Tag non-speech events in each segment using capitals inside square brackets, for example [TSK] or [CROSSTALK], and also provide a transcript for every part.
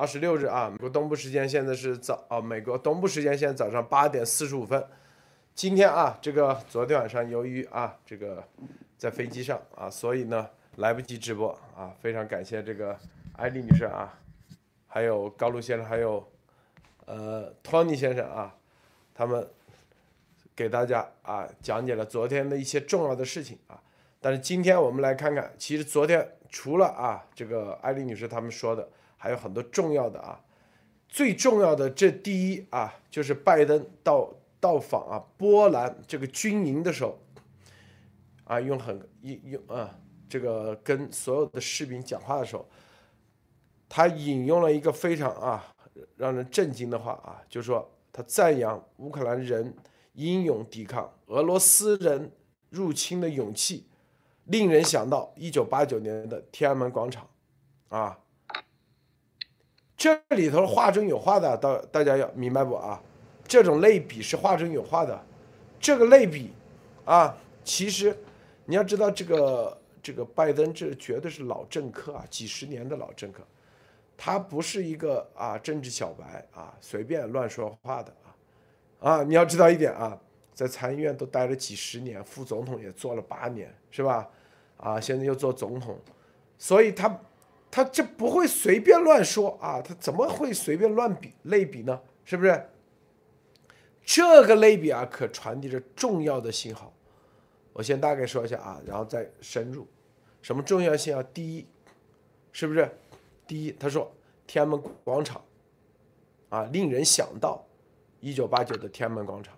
二十六日啊，美国东部时间现在是早啊，美国东部时间现在早上八点四十五分。今天啊，这个昨天晚上由于啊这个在飞机上啊，所以呢来不及直播啊，非常感谢这个艾丽女士啊，还有高露先生，还有呃托尼先生啊，他们给大家啊讲解了昨天的一些重要的事情啊。但是今天我们来看看，其实昨天除了啊这个艾丽女士他们说的。还有很多重要的啊，最重要的这第一啊，就是拜登到到访啊波兰这个军营的时候，啊用很用用啊这个跟所有的士兵讲话的时候，他引用了一个非常啊让人震惊的话啊，就是说他赞扬乌克兰人英勇抵抗俄罗斯人入侵的勇气，令人想到一九八九年的天安门广场啊。这里头话中有话的，大大家要明白不啊？这种类比是话中有话的，这个类比啊，其实你要知道，这个这个拜登这绝对是老政客啊，几十年的老政客，他不是一个啊政治小白啊，随便乱说话的啊啊！你要知道一点啊，在参议院都待了几十年，副总统也做了八年，是吧？啊，现在又做总统，所以他。他这不会随便乱说啊，他怎么会随便乱比类比呢？是不是？这个类比啊，可传递着重要的信号。我先大概说一下啊，然后再深入。什么重要性啊？第一，是不是？第一，他说天安门广场啊，令人想到一九八九的天安门广场。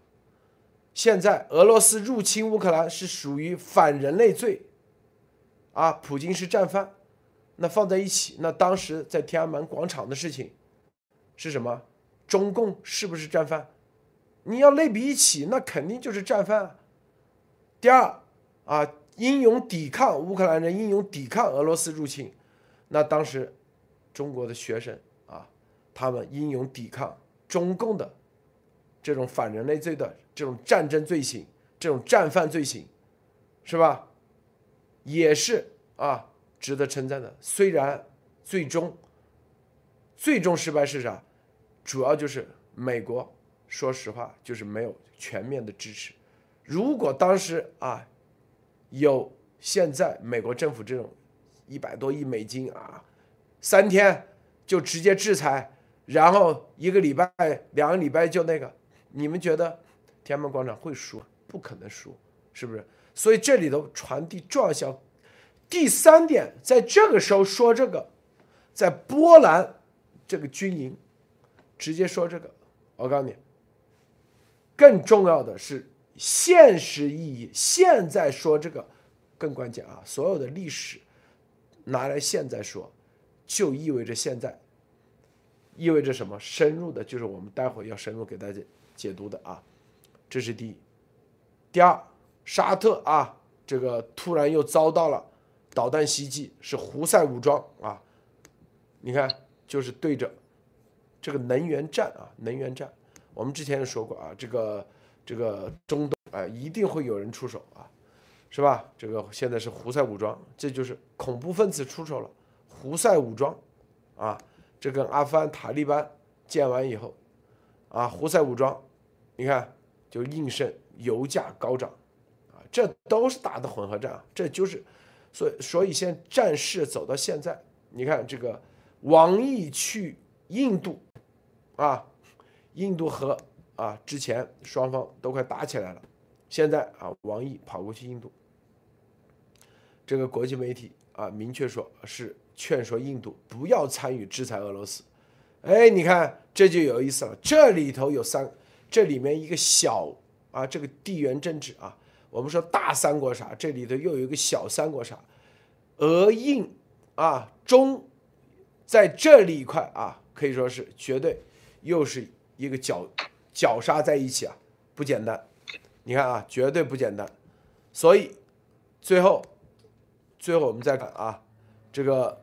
现在俄罗斯入侵乌克兰是属于反人类罪啊，普京是战犯。那放在一起，那当时在天安门广场的事情是什么？中共是不是战犯？你要类比一起，那肯定就是战犯。第二啊，英勇抵抗乌克兰人英勇抵抗俄罗斯入侵，那当时中国的学生啊，他们英勇抵抗中共的这种反人类罪的这种战争罪行，这种战犯罪行，是吧？也是啊。值得称赞的，虽然最终最终失败是啥？主要就是美国，说实话就是没有全面的支持。如果当时啊有现在美国政府这种一百多亿美金啊，三天就直接制裁，然后一个礼拜、两个礼拜就那个，你们觉得天安门广场会输？不可能输，是不是？所以这里头传递重要性。第三点，在这个时候说这个，在波兰这个军营，直接说这个，我告诉你，更重要的是现实意义。现在说这个更关键啊！所有的历史拿来现在说，就意味着现在意味着什么？深入的，就是我们待会要深入给大家解读的啊。这是第一。第二，沙特啊，这个突然又遭到了。导弹袭击是胡塞武装啊，你看，就是对着这个能源站啊，能源站，我们之前也说过啊，这个这个中东啊，一定会有人出手啊，是吧？这个现在是胡塞武装，这就是恐怖分子出手了，胡塞武装啊，这跟阿富汗塔利班建完以后啊，胡塞武装，你看就应声油价高涨啊，这都是打的混合战啊，这就是。所以，所以现在战事走到现在，你看这个王毅去印度，啊，印度和啊之前双方都快打起来了，现在啊王毅跑过去印度，这个国际媒体啊明确说是劝说印度不要参与制裁俄罗斯，哎，你看这就有意思了，这里头有三，这里面一个小啊这个地缘政治啊。我们说大三国杀，这里头又有一个小三国杀，俄印啊中在这里一块啊，可以说是绝对又是一个绞绞杀在一起啊，不简单。你看啊，绝对不简单。所以最后最后我们再看啊，这个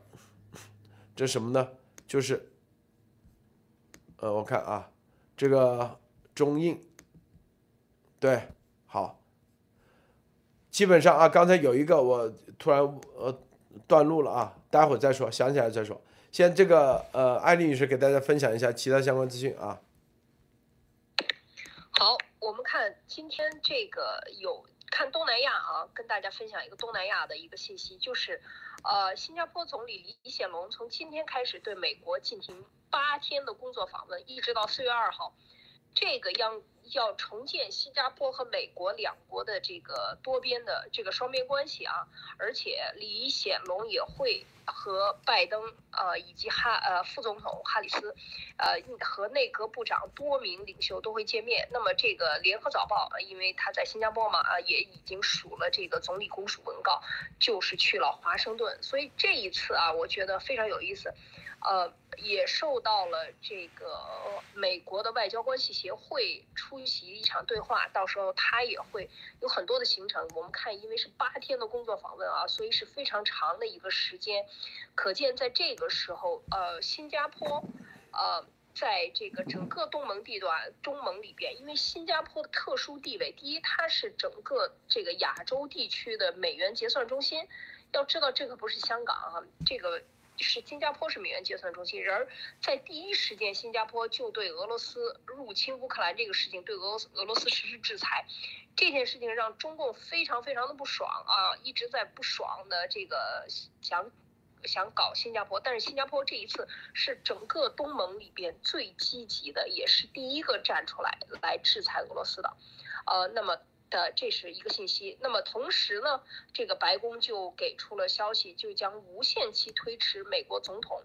这什么呢？就是呃，我看啊，这个中印对。基本上啊，刚才有一个我突然呃断路了啊，待会儿再说，想起来再说。先这个呃，艾丽女士给大家分享一下其他相关资讯啊。好，我们看今天这个有看东南亚啊，跟大家分享一个东南亚的一个信息，就是呃，新加坡总理李显龙从今天开始对美国进行八天的工作访问，一直到四月二号，这个央。要重建新加坡和美国两国的这个多边的这个双边关系啊，而且李显龙也会和拜登呃以及哈呃副总统哈里斯，呃和内阁部长多名领袖都会见面。那么这个联合早报因为他在新加坡嘛啊，也已经署了这个总理公署文告，就是去了华盛顿。所以这一次啊，我觉得非常有意思。呃，也受到了这个美国的外交关系协会出席一场对话，到时候他也会有很多的行程。我们看，因为是八天的工作访问啊，所以是非常长的一个时间。可见在这个时候，呃，新加坡，呃，在这个整个东盟地段、中盟里边，因为新加坡的特殊地位，第一，它是整个这个亚洲地区的美元结算中心。要知道，这个不是香港啊，这个。是新加坡是美元结算中心，然而在第一时间，新加坡就对俄罗斯入侵乌克兰这个事情对俄罗斯俄罗斯实施制裁，这件事情让中共非常非常的不爽啊，一直在不爽的这个想想搞新加坡，但是新加坡这一次是整个东盟里边最积极的，也是第一个站出来来制裁俄罗斯的，呃，那么。的这是一个信息。那么同时呢，这个白宫就给出了消息，就将无限期推迟美国总统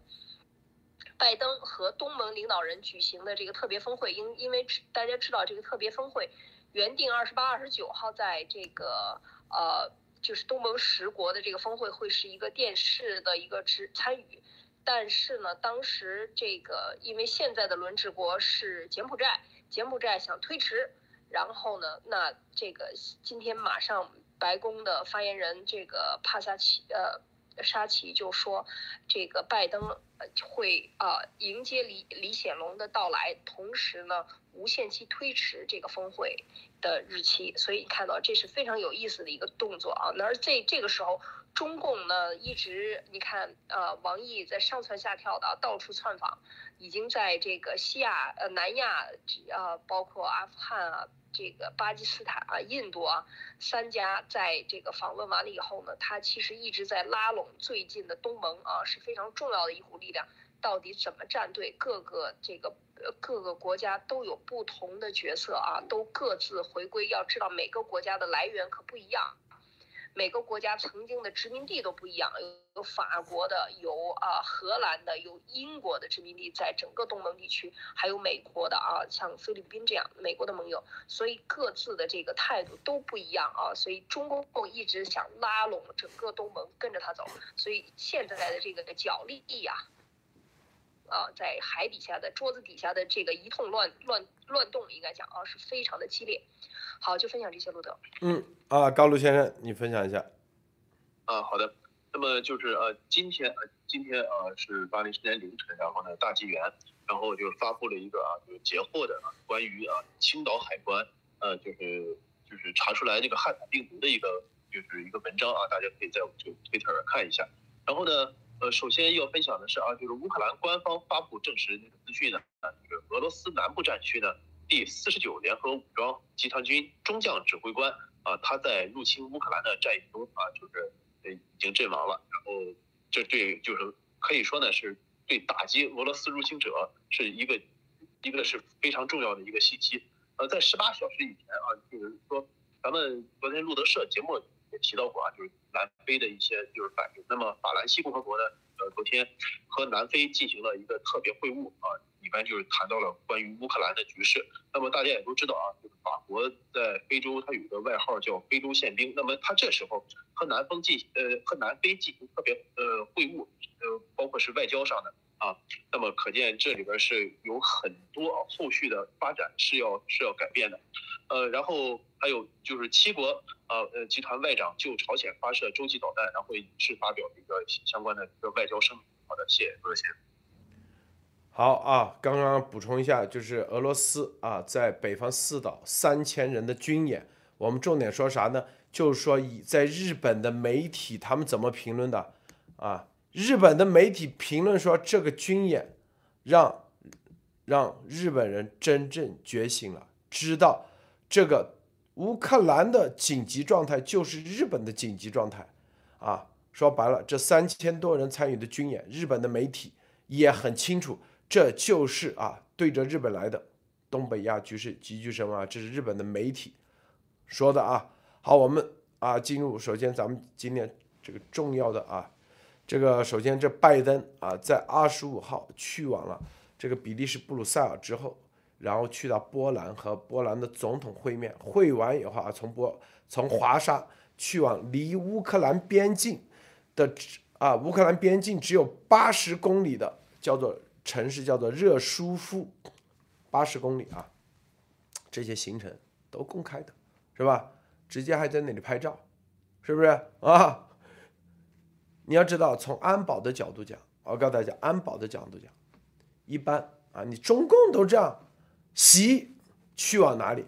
拜登和东盟领导人举行的这个特别峰会。因因为大家知道，这个特别峰会原定二十八、二十九号在这个呃，就是东盟十国的这个峰会会是一个电视的一个直参与，但是呢，当时这个因为现在的轮值国是柬埔寨，柬埔寨想推迟。然后呢？那这个今天马上白宫的发言人这个帕萨奇呃沙奇就说，这个拜登会啊迎接李李显龙的到来，同时呢无限期推迟这个峰会的日期。所以你看到这是非常有意思的一个动作啊。那而这这个时候，中共呢一直你看呃王毅在上蹿下跳的到处窜访，已经在这个西亚呃南亚呃包括阿富汗啊。这个巴基斯坦啊、印度啊三家在这个访问完了以后呢，他其实一直在拉拢最近的东盟啊，是非常重要的一股力量。到底怎么站队？各个这个各个国家都有不同的角色啊，都各自回归。要知道每个国家的来源可不一样。每个国家曾经的殖民地都不一样，有法国的，有啊荷兰的，有英国的殖民地，在整个东盟地区，还有美国的啊，像菲律宾这样美国的盟友，所以各自的这个态度都不一样啊，所以中共一直想拉拢整个东盟跟着他走，所以现在的这个角力呀，啊，在海底下的桌子底下的这个一通乱乱乱动，应该讲啊是非常的激烈。好，就分享这些，路德。嗯啊，高卢先生，你分享一下。啊，好的。那么就是呃，今天呃，今天呃是巴黎时间凌晨，然后呢，大纪元，然后就发布了一个啊，就是截获的啊，关于啊青岛海关呃，就是就是查出来那个汉坦病毒的一个就是一个文章啊，大家可以在我们这个推特上看一下。然后呢，呃，首先要分享的是啊，就是乌克兰官方发布证实那个资讯呢，啊，就是俄罗斯南部战区呢。第四十九联合武装集团军中将指挥官啊，他在入侵乌克兰的战役中啊，就是呃已经阵亡了。然后这对就是可以说呢，是对打击俄罗斯入侵者是一个一个是非常重要的一个信息。呃，在十八小时以前啊，就是说咱们昨天路德社节目也提到过啊，就是南非的一些就是反应。那么法兰西共和国呢，呃，昨天和南非进行了一个特别会晤啊。里面就是谈到了关于乌克兰的局势。那么大家也都知道啊，就是法国在非洲，它有个外号叫“非洲宪兵”。那么它这时候和南方进呃和南非进行特别呃会晤，呃包括是外交上的啊。那么可见这里边是有很多后续的发展是要是要改变的。呃，然后还有就是七国呃呃集团外长就朝鲜发射洲际导弹，然后也是发表了一个相关的一个外交声明。好的，谢谢罗先生。好啊，刚刚补充一下，就是俄罗斯啊，在北方四岛三千人的军演，我们重点说啥呢？就是说，以在日本的媒体他们怎么评论的啊？日本的媒体评论说，这个军演让让日本人真正觉醒了，知道这个乌克兰的紧急状态就是日本的紧急状态啊。说白了，这三千多人参与的军演，日本的媒体也很清楚，这就是啊对着日本来的东北亚局势急剧升温。这是日本的媒体说的啊。好，我们啊进入，首先咱们今天这个重要的啊，这个首先这拜登啊在二十五号去往了这个比利时布鲁塞尔之后，然后去到波兰和波兰的总统会面，会完以后啊从波从华沙去往离乌克兰边境。的啊，乌克兰边境只有八十公里的叫做城市，叫做热舒夫，八十公里啊，这些行程都公开的，是吧？直接还在那里拍照，是不是啊？你要知道，从安保的角度讲，我告诉大家，安保的角度讲，一般啊，你中共都这样，习去往哪里？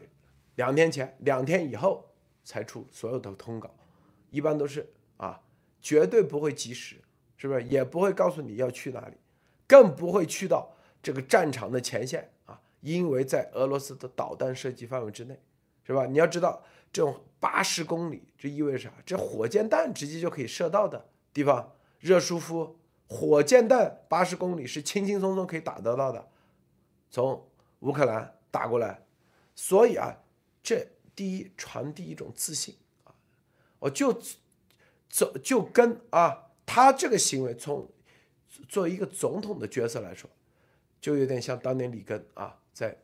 两天前、两天以后才出所有的通稿，一般都是啊。绝对不会及时，是不是？也不会告诉你要去哪里，更不会去到这个战场的前线啊！因为在俄罗斯的导弹射击范围之内，是吧？你要知道，这种八十公里，这意味着啥？这火箭弹直接就可以射到的地方，热舒夫，火箭弹八十公里是轻轻松松可以打得到的，从乌克兰打过来，所以啊，这第一传递一种自信啊，我就。走就跟啊，他这个行为从作为一个总统的角色来说，就有点像当年里根啊，在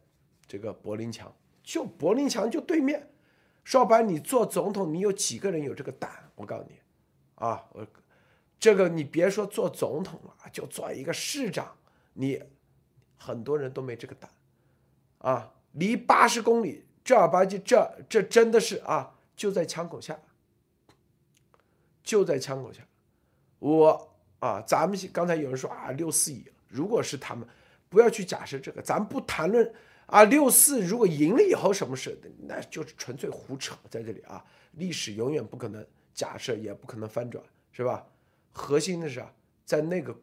这个柏林墙，就柏林墙就对面，说白你做总统，你有几个人有这个胆？我告诉你，啊，我这个你别说做总统了，就做一个市长，你很多人都没这个胆，啊，离八十公里正儿八经，这这真的是啊，就在枪口下。就在枪口下，我啊，咱们刚才有人说啊，六四赢，如果是他们，不要去假设这个，咱不谈论啊，六四如果赢了以后什么事，那就是纯粹胡扯，在这里啊，历史永远不可能假设，也不可能翻转，是吧？核心的是啊，在那个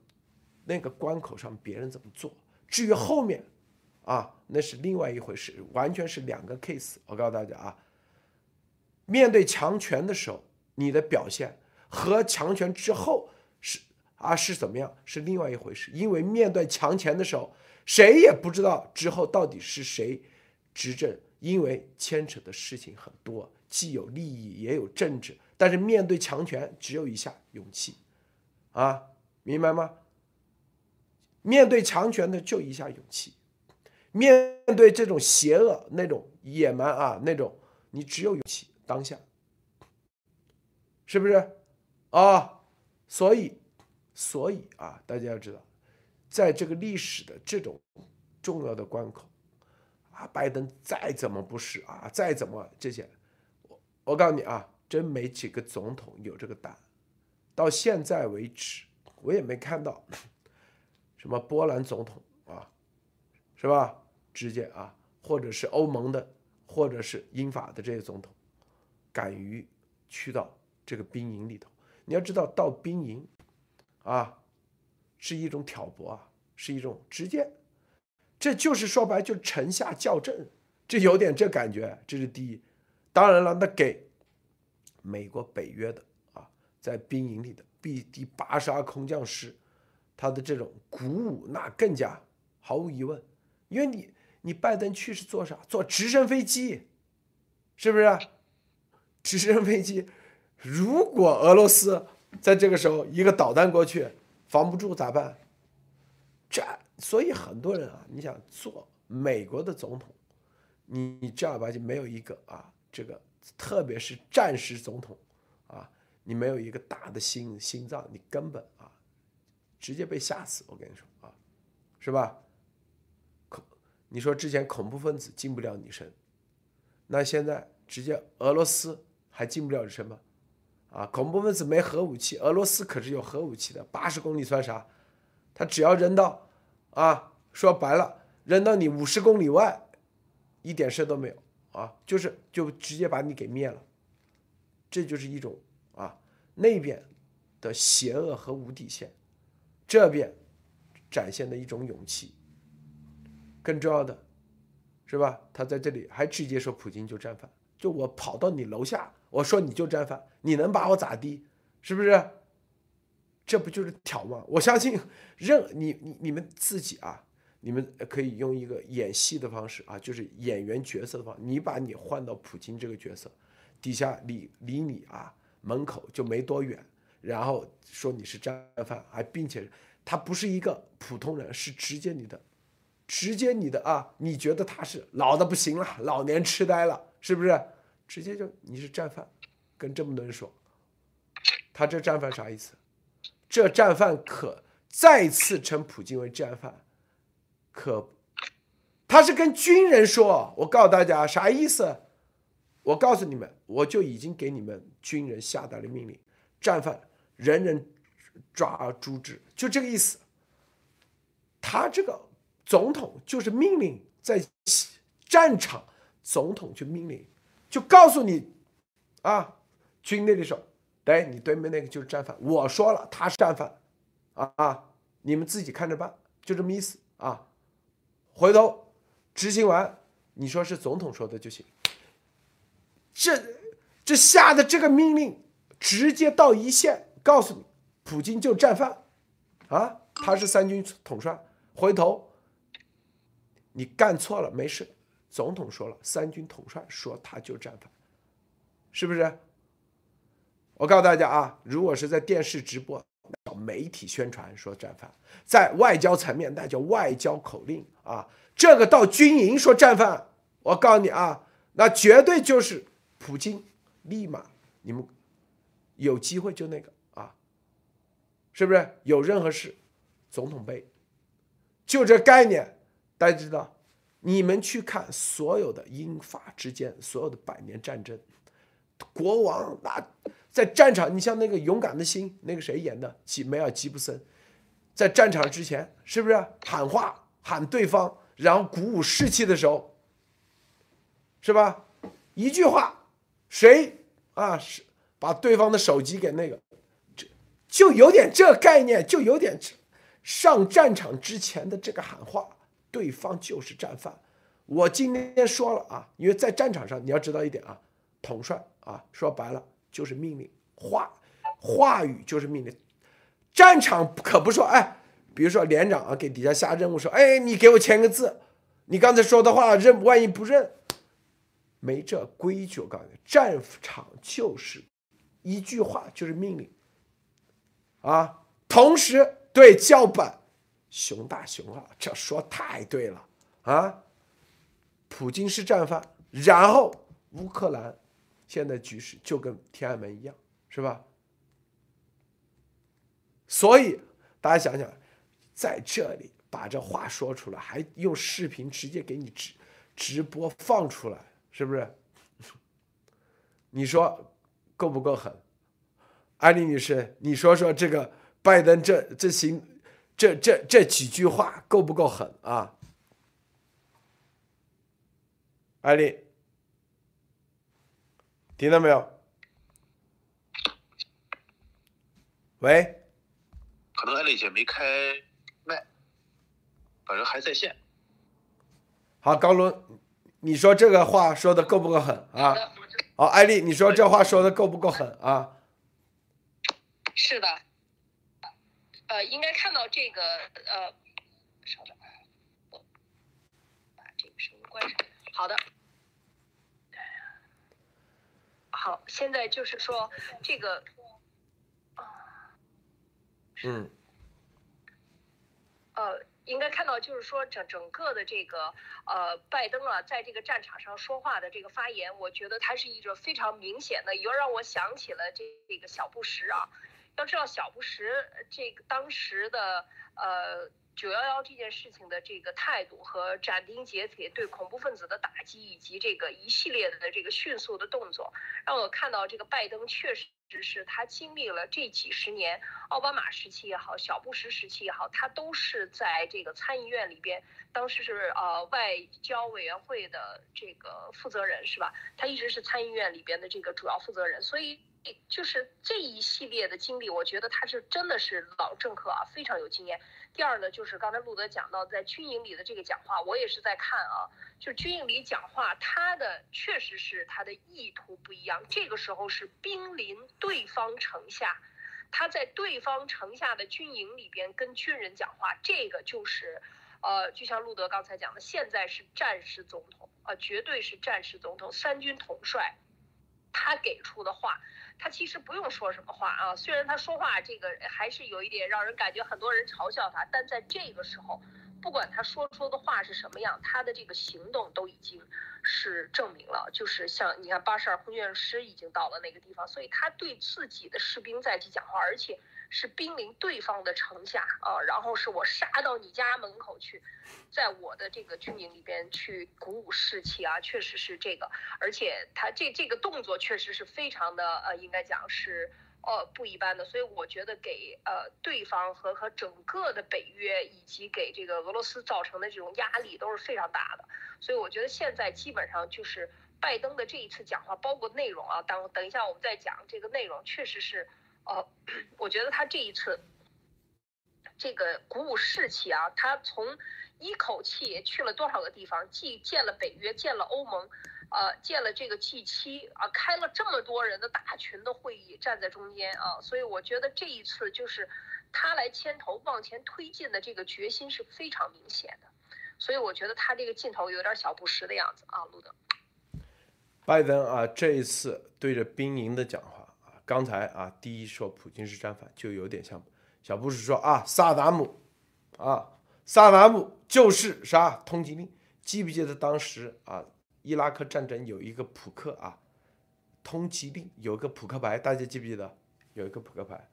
那个关口上，别人怎么做，至于后面啊，那是另外一回事，完全是两个 case。我告诉大家啊，面对强权的时候，你的表现。和强权之后是啊是怎么样是另外一回事，因为面对强权的时候，谁也不知道之后到底是谁执政，因为牵扯的事情很多，既有利益也有政治。但是面对强权，只有一下勇气，啊，明白吗？面对强权的就一下勇气，面对这种邪恶那种野蛮啊那种，你只有勇气当下，是不是？啊，所以，所以啊，大家要知道，在这个历史的这种重要的关口，啊，拜登再怎么不是啊，再怎么这些，我我告诉你啊，真没几个总统有这个胆。到现在为止，我也没看到 [LAUGHS] 什么波兰总统啊，是吧？直接啊，或者是欧盟的，或者是英法的这些总统，敢于去到这个兵营里头。你要知道，到兵营，啊，是一种挑拨啊，是一种直接，这就是说白，就城下校正，这有点这感觉，这是第一。当然了，那给美国北约的啊，在兵营里的 B 第八十二空降师，他的这种鼓舞，那更加毫无疑问，因为你你拜登去是坐啥？坐直升飞机，是不是？直升飞机。如果俄罗斯在这个时候一个导弹过去防不住咋办？这所以很多人啊，你想做美国的总统，你你正儿八经没有一个啊，这个特别是战时总统啊，你没有一个大的心心脏，你根本啊直接被吓死。我跟你说啊，是吧？恐你说之前恐怖分子进不了你身，那现在直接俄罗斯还进不了你身吗？啊，恐怖分子没核武器，俄罗斯可是有核武器的，八十公里算啥？他只要扔到，啊，说白了，扔到你五十公里外，一点事都没有啊，就是就直接把你给灭了。这就是一种啊那边的邪恶和无底线这边展现的一种勇气。更重要的，是吧？他在这里还直接说普京就战犯，就我跑到你楼下，我说你就战犯，你能把我咋地？是不是？这不就是挑吗？我相信任你你你们自己啊，你们可以用一个演戏的方式啊，就是演员角色的方，你把你换到普京这个角色，底下离离你啊门口就没多远，然后说你是战犯，还并且他不是一个普通人，是直接你的，直接你的啊，你觉得他是老的不行了，老年痴呆了，是不是？直接就你是战犯，跟这么多人说，他这战犯啥意思？这战犯可再次称普京为战犯，可他是跟军人说，我告诉大家啥意思？我告诉你们，我就已经给你们军人下达了命令，战犯人人抓而诛之，就这个意思。他这个总统就是命令在战场，总统就命令，就告诉你啊，军队的时候。哎，你对面那个就是战犯，我说了他是战犯，啊啊，你们自己看着办，就这么意思啊。回头执行完，你说是总统说的就行。这这下的这个命令，直接到一线，告诉你，普京就战犯，啊，他是三军统帅。回头你干错了没事，总统说了，三军统帅说他就战犯，是不是？我告诉大家啊，如果是在电视直播，媒体宣传说战犯；在外交层面，那叫外交口令啊。这个到军营说战犯，我告诉你啊，那绝对就是普京，立马你们有机会就那个啊，是不是？有任何事，总统杯，就这概念，大家知道？你们去看所有的英法之间所有的百年战争，国王那。在战场，你像那个勇敢的心，那个谁演的？吉梅尔吉布森，在战场之前是不是？喊话喊对方，然后鼓舞士气的时候，是吧？一句话，谁啊是把对方的手机给那个，这就有点这概念，就有点上战场之前的这个喊话，对方就是战犯。我今天说了啊，因为在战场上你要知道一点啊，统帅啊，说白了。就是命令，话话语就是命令。战场可不说，哎，比如说连长啊，给底下下任务说，哎，你给我签个字，你刚才说的话认，万一不认，没这规矩。我告诉你，战场就是一句话就是命令啊。同时对叫板，熊大熊二，这说太对了啊。普京是战犯，然后乌克兰。现在局势就跟天安门一样，是吧？所以大家想想，在这里把这话说出来，还用视频直接给你直直播放出来，是不是？[LAUGHS] 你说够不够狠？安利女士，你说说这个拜登这这行这这这几句话够不够狠啊？艾丽。听到没有？喂，可能艾丽姐没开麦，反正还在线。好，高伦，你说这个话说的够不够狠啊？好，艾丽，你说这话说的够不够狠啊？是的，呃，应该看到这个呃，稍等，我把这个声音关上。好的。好，现在就是说这个，嗯，呃，应该看到就是说整整个的这个呃，拜登啊，在这个战场上说话的这个发言，我觉得他是一个非常明显的，又让我想起了这这个小布什啊。要知道小布什这个当时的呃。九幺幺这件事情的这个态度和斩钉截铁对恐怖分子的打击，以及这个一系列的这个迅速的动作，让我看到这个拜登确实是他经历了这几十年，奥巴马时期也好，小布什时期也好，他都是在这个参议院里边，当时是呃外交委员会的这个负责人是吧？他一直是参议院里边的这个主要负责人，所以就是这一系列的经历，我觉得他是真的是老政客啊，非常有经验。第二呢，就是刚才路德讲到在军营里的这个讲话，我也是在看啊，就军营里讲话，他的确实是他的意图不一样。这个时候是兵临对方城下，他在对方城下的军营里边跟军人讲话，这个就是，呃，就像路德刚才讲的，现在是战时总统啊，绝对是战时总统，三军统帅，他给出的话。他其实不用说什么话啊，虽然他说话这个还是有一点让人感觉很多人嘲笑他，但在这个时候，不管他说出的话是什么样，他的这个行动都已经是证明了，就是像你看八十二空军师已经到了那个地方，所以他对自己的士兵在去讲话，而且。是兵临对方的城下啊，然后是我杀到你家门口去，在我的这个军营里边去鼓舞士气啊，确实是这个，而且他这这个动作确实是非常的呃，应该讲是呃不一般的，所以我觉得给呃对方和和整个的北约以及给这个俄罗斯造成的这种压力都是非常大的，所以我觉得现在基本上就是拜登的这一次讲话，包括内容啊，等等一下我们再讲这个内容，确实是。哦，我觉得他这一次这个鼓舞士气啊，他从一口气去了多少个地方，既见了北约，见了欧盟，呃，见了这个 G 七啊，开了这么多人的大群的会议，站在中间啊，所以我觉得这一次就是他来牵头往前推进的这个决心是非常明显的，所以我觉得他这个劲头有点小布什的样子啊，路德。拜登啊，这一次对着兵营的讲话。刚才啊，第一说普京是战犯，就有点像小布什说啊，萨达姆啊，萨达姆就是啥通缉令？记不记得当时啊，伊拉克战争有一个扑克啊，通缉令有个扑克牌，大家记不记得？有一个扑克牌。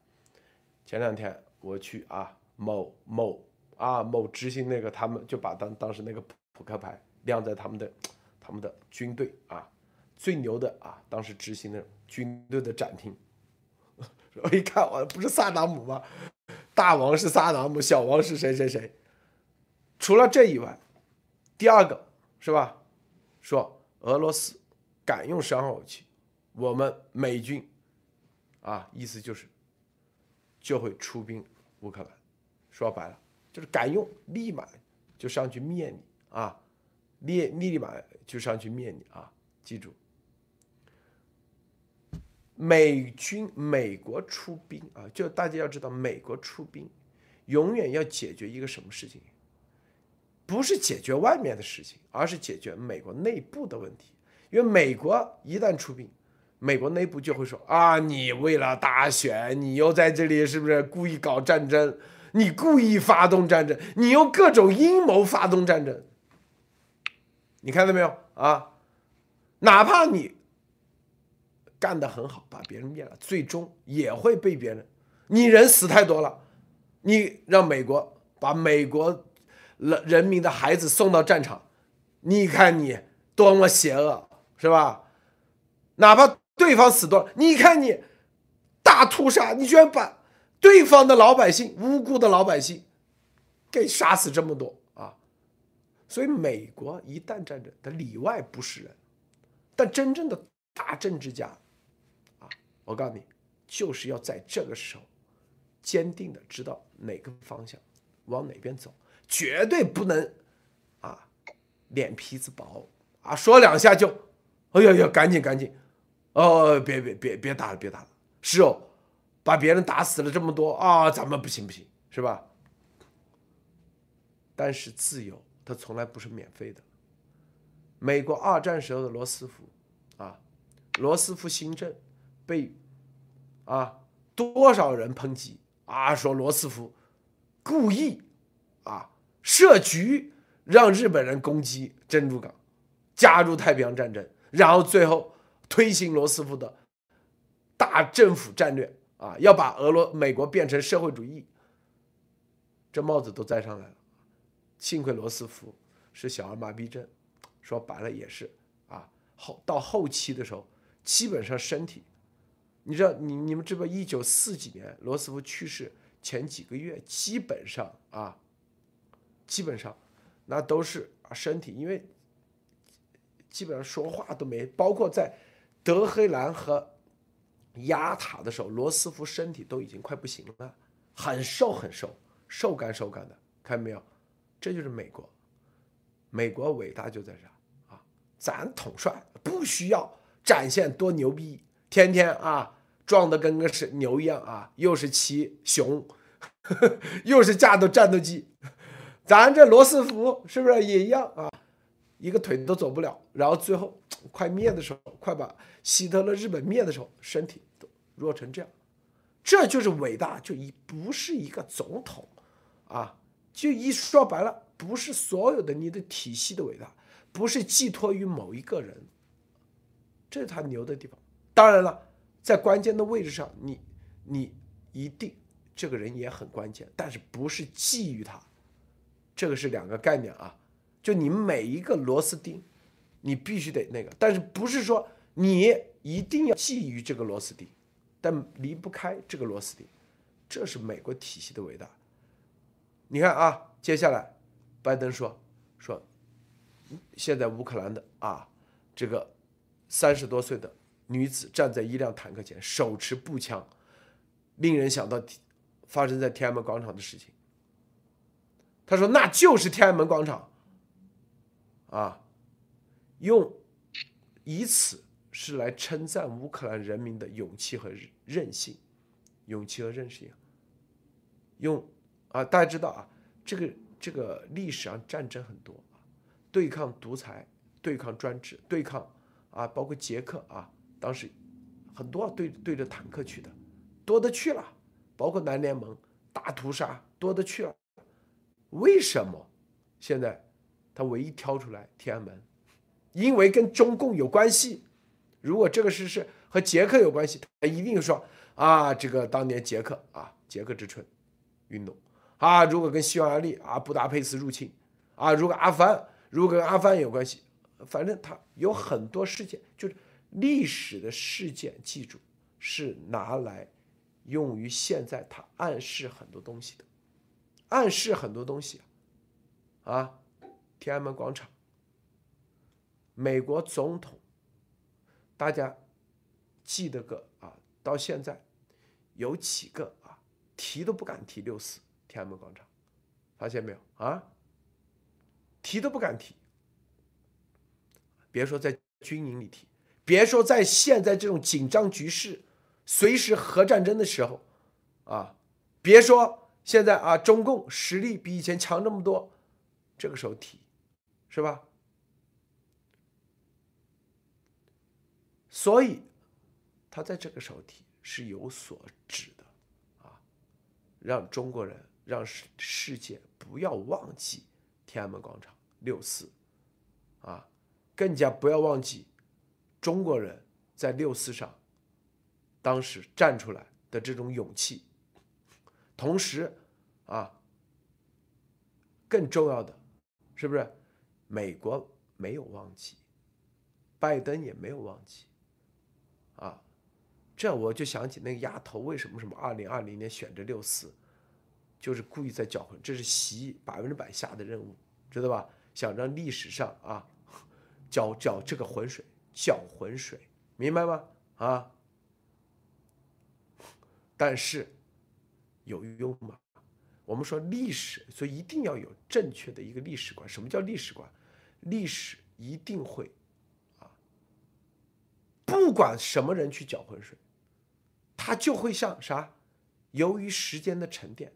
前两天我去啊，某某啊某执行那个，他们就把当当时那个扑克牌亮在他们的他们的军队啊最牛的啊，当时执行的军队的展厅。我一看，我不是萨达姆吗？大王是萨达姆，小王是谁谁谁？除了这以外，第二个是吧？说俄罗斯敢用生化武器，我们美军啊，意思就是就会出兵乌克兰。说白了，就是敢用，立马就上去灭你啊！立立马就上去灭你啊！记住。美军、美国出兵啊，就大家要知道，美国出兵永远要解决一个什么事情？不是解决外面的事情，而是解决美国内部的问题。因为美国一旦出兵，美国内部就会说啊，你为了大选，你又在这里是不是故意搞战争？你故意发动战争，你用各种阴谋发动战争。你看到没有啊？哪怕你。干得很好，把别人灭了，最终也会被别人。你人死太多了，你让美国把美国人人民的孩子送到战场，你看你多么邪恶，是吧？哪怕对方死多了，你看你大屠杀，你居然把对方的老百姓、无辜的老百姓给杀死这么多啊！所以美国一旦战争，他里外不是人，但真正的大政治家。我告诉你，就是要在这个时候坚定的知道哪个方向往哪边走，绝对不能啊脸皮子薄啊，说两下就哎呀呀，赶紧赶紧哦，别别别别打了，别打了，是哦，把别人打死了这么多啊，咱们不行不行，是吧？但是自由它从来不是免费的。美国二战时候的罗斯福啊，罗斯福新政。被啊多少人抨击啊？说罗斯福故意啊设局让日本人攻击珍珠港，加入太平洋战争，然后最后推行罗斯福的大政府战略啊，要把俄罗美国变成社会主义，这帽子都摘上来了。幸亏罗斯福是小儿麻痹症，说白了也是啊后到后期的时候，基本上身体。你知道，你你们知不知道，一九四几年罗斯福去世前几个月，基本上啊，基本上那都是啊身体，因为基本上说话都没，包括在德黑兰和压塔的时候，罗斯福身体都已经快不行了，很瘦很瘦，瘦干瘦干的，看见没有？这就是美国，美国伟大就在这啊！咱统帅不需要展现多牛逼，天天啊壮的跟个是牛一样啊，又是骑熊，[LAUGHS] 又是驾的战斗机，咱这罗斯福是不是也一样啊？一个腿都走不了，然后最后 [TSK] 快灭的时候，快把希特勒日本灭的时候，身体都弱成这样，这就是伟大，就一不是一个总统啊，就一说白了，不是所有的你的体系的伟大，不是寄托于某一个人，这是他牛的地方。当然了，在关键的位置上，你你一定这个人也很关键，但是不是寄于他，这个是两个概念啊。就你每一个螺丝钉，你必须得那个，但是不是说你一定要觊觎这个螺丝钉，但离不开这个螺丝钉，这是美国体系的伟大。你看啊，接下来拜登说说，现在乌克兰的啊这个三十多岁的女子站在一辆坦克前，手持步枪，令人想到发生在天安门广场的事情。他说那就是天安门广场。啊，用以此是来称赞乌克兰人民的勇气和韧性，勇气和韧性。用啊，大家知道啊，这个这个历史上战争很多，对抗独裁、对抗专制、对抗啊，包括捷克啊，当时很多对对着坦克去的，多的去了，包括南联盟大屠杀多的去了。为什么现在？他唯一挑出来天安门，因为跟中共有关系。如果这个事是和捷克有关系，他一定说啊，这个当年捷克啊，捷克之春运动啊，如果跟匈牙利啊，布达佩斯入侵啊，如果阿富汗，如果跟阿富汗有关系，反正他有很多事件，就是历史的事件，记住是拿来用于现在，他暗示很多东西的，暗示很多东西啊。天安门广场，美国总统，大家记得个啊？到现在有几个啊？提都不敢提六四天安门广场，发现没有啊？提都不敢提，别说在军营里提，别说在现在这种紧张局势、随时核战争的时候啊，别说现在啊，中共实力比以前强这么多，这个时候提。是吧？所以，他在这个时候提是有所指的，啊，让中国人让世世界不要忘记天安门广场六四，啊，更加不要忘记中国人在六四上当时站出来的这种勇气。同时，啊，更重要的，是不是？美国没有忘记，拜登也没有忘记，啊，这我就想起那个丫头为什么什么二零二零年选这六四，就是故意在搅浑，这是习百分之百下的任务，知道吧？想让历史上啊搅搅这个浑水，搅浑水，明白吗？啊，但是有用吗？我们说历史，所以一定要有正确的一个历史观。什么叫历史观？历史一定会，啊，不管什么人去搅浑水，它就会像啥？由于时间的沉淀，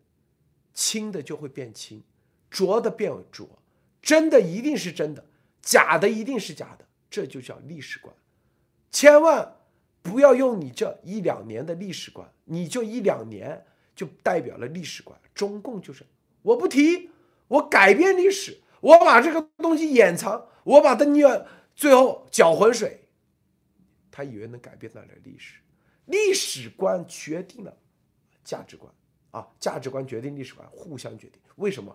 清的就会变清，浊的变浊，真的一定是真的，假的一定是假的，这就叫历史观。千万不要用你这一两年的历史观，你就一两年。就代表了历史观，中共就是我不提，我改变历史，我把这个东西掩藏，我把它捏，最后搅浑水，他以为能改变得了历史，历史观决定了价值观啊，价值观决定历史观，互相决定。为什么？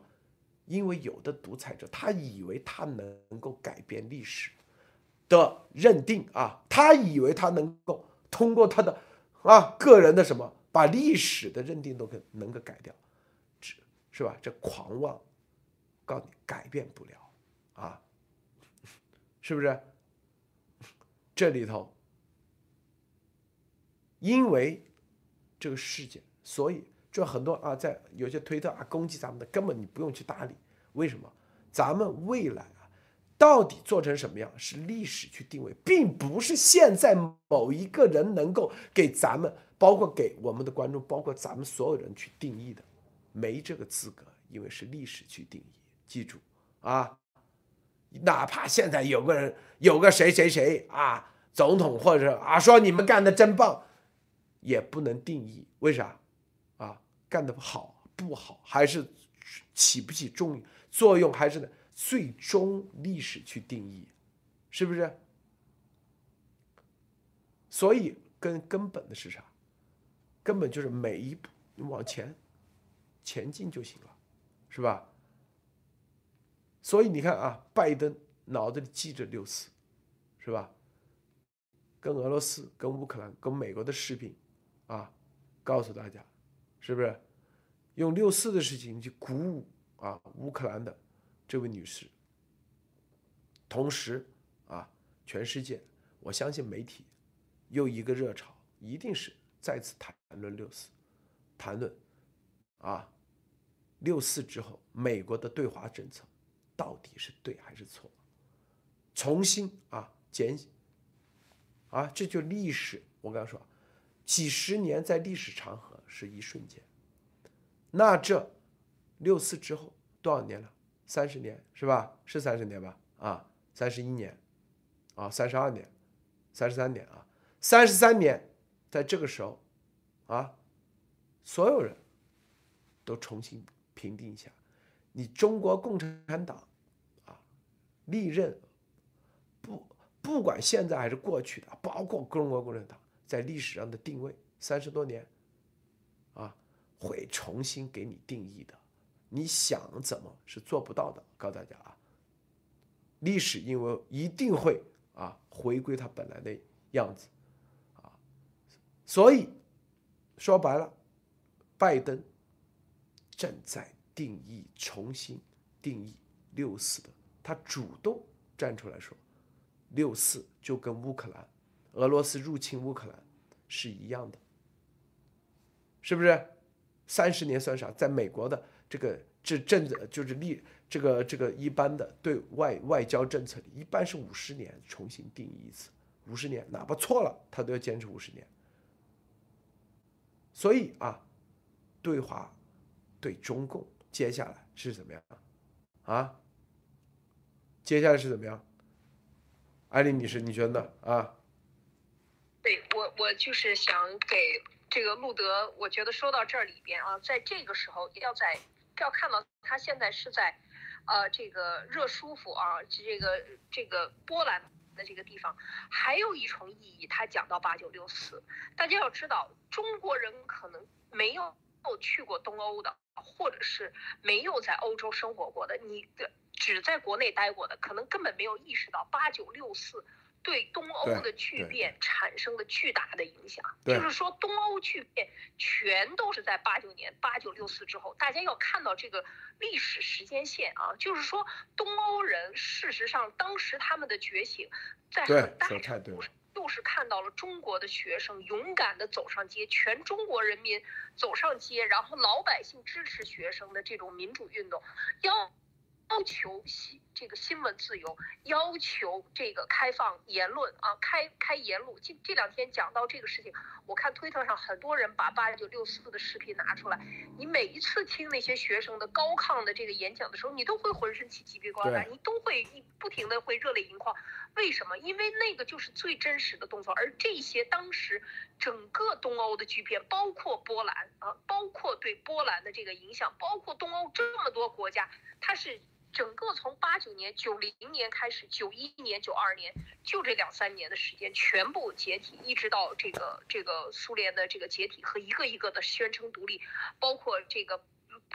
因为有的独裁者他以为他能够改变历史的认定啊，他以为他能够通过他的啊个人的什么。把历史的认定都给能够改掉，是吧？这狂妄，告诉你改变不了啊，[LAUGHS] 是不是？这里头因为这个事件，所以就很多啊，在有些推特啊攻击咱们的，根本你不用去搭理。为什么？咱们未来，到底做成什么样，是历史去定位，并不是现在某一个人能够给咱们，包括给我们的观众，包括咱们所有人去定义的，没这个资格，因为是历史去定义。记住啊，哪怕现在有个人有个谁谁谁啊，总统或者啊说你们干的真棒，也不能定义为啥啊？干的好不好，还是起不起重作用，还是最终历史去定义，是不是？所以根根本的是啥？根本就是每一步往前前进就行了，是吧？所以你看啊，拜登脑子里记着六四，是吧？跟俄罗斯、跟乌克兰、跟美国的视频，啊，告诉大家，是不是？用六四的事情去鼓舞啊乌克兰的这位女士。同时啊，全世界，我相信媒体又一个热潮，一定是再次谈论六四，谈论啊六四之后美国的对华政策。到底是对还是错？重新啊检啊，这就历史。我刚说，几十年在历史长河是一瞬间。那这六四之后多少年了？三十年是吧？是三十年吧？啊，三十一年，啊，三十二年，三十三年啊，三十三年，在这个时候啊，所有人都重新评定一下。你中国共产党啊，历任不不管现在还是过去的，包括中国共产党在历史上的定位，三十多年啊，会重新给你定义的。你想怎么是做不到的？告诉大家啊，历史因为一定会啊回归它本来的样子啊，所以说白了，拜登正在。定义重新定义六四的，他主动站出来说，六四就跟乌克兰、俄罗斯入侵乌克兰是一样的，是不是？三十年算啥？在美国的这个这政策就是立这个这个一般的对外外交政策里，一般是五十年重新定义一次，五十年哪怕错了，他都要坚持五十年。所以啊，对华对中共。接下来是怎么样啊？接下来是怎么样？艾丽女士，你觉得呢？啊？对我，我就是想给这个路德，我觉得说到这里边啊，在这个时候要在要看到他现在是在呃这个热舒服啊，这个这个波兰的这个地方，还有一重意义。他讲到八九六四，大家要知道，中国人可能没有去过东欧的。或者是没有在欧洲生活过的，你只在国内待过的，可能根本没有意识到八九六四对东欧的巨变产生了巨大的影响。就是说，东欧巨变全都是在八九年八九六四之后。大家要看到这个历史时间线啊，就是说，东欧人事实上当时他们的觉醒，在很大程度上。就是看到了中国的学生勇敢地走上街，全中国人民走上街，然后老百姓支持学生的这种民主运动，要要求新这个新闻自由，要求这个开放言论啊，开开言路。这这两天讲到这个事情，我看推特上很多人把八九六四的视频拿出来，你每一次听那些学生的高亢的这个演讲的时候，你都会浑身起鸡皮疙瘩，你都会一不停的会热泪盈眶。为什么？因为那个就是最真实的动作，而这些当时整个东欧的巨变，包括波兰啊，包括对波兰的这个影响，包括东欧这么多国家，它是整个从八九年、九零年开始，九一年、九二年，就这两三年的时间，全部解体，一直到这个这个苏联的这个解体和一个一个的宣称独立，包括这个。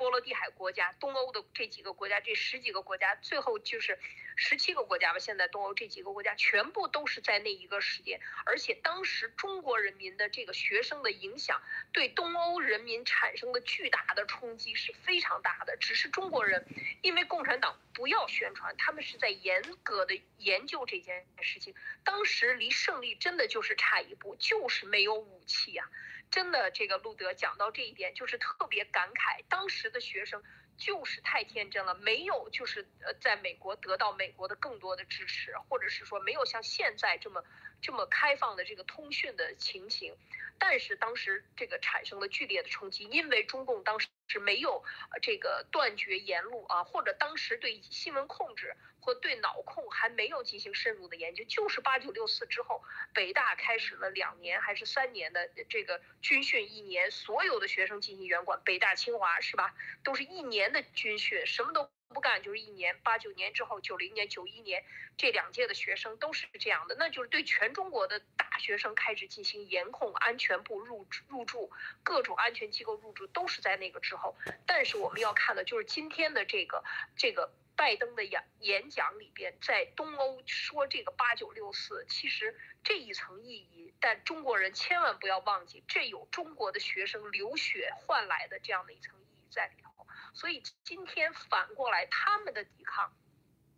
波罗的海国家、东欧的这几个国家，这十几个国家，最后就是十七个国家吧。现在东欧这几个国家全部都是在那一个时间，而且当时中国人民的这个学生的影响，对东欧人民产生的巨大的冲击是非常大的。只是中国人因为共产党不要宣传，他们是在严格的研究这件事情。当时离胜利真的就是差一步，就是没有武器呀。真的，这个路德讲到这一点，就是特别感慨。当时的学生就是太天真了，没有就是呃，在美国得到美国的更多的支持，或者是说没有像现在这么这么开放的这个通讯的情形。但是当时这个产生了剧烈的冲击，因为中共当时是没有这个断绝言路啊，或者当时对新闻控制和对脑控还没有进行深入的研究，就是八九六四之后，北大开始了两年还是三年的这个军训，一年所有的学生进行远管，北大清华是吧，都是一年的军训，什么都。不干就是一年，八九年之后，九零年、九一年这两届的学生都是这样的，那就是对全中国的大学生开始进行严控，安全部入入驻，各种安全机构入驻都是在那个之后。但是我们要看的就是今天的这个这个拜登的演演讲里边，在东欧说这个八九六四，其实这一层意义，但中国人千万不要忘记，这有中国的学生流血换来的这样的一层意义在里头。所以今天反过来，他们的抵抗，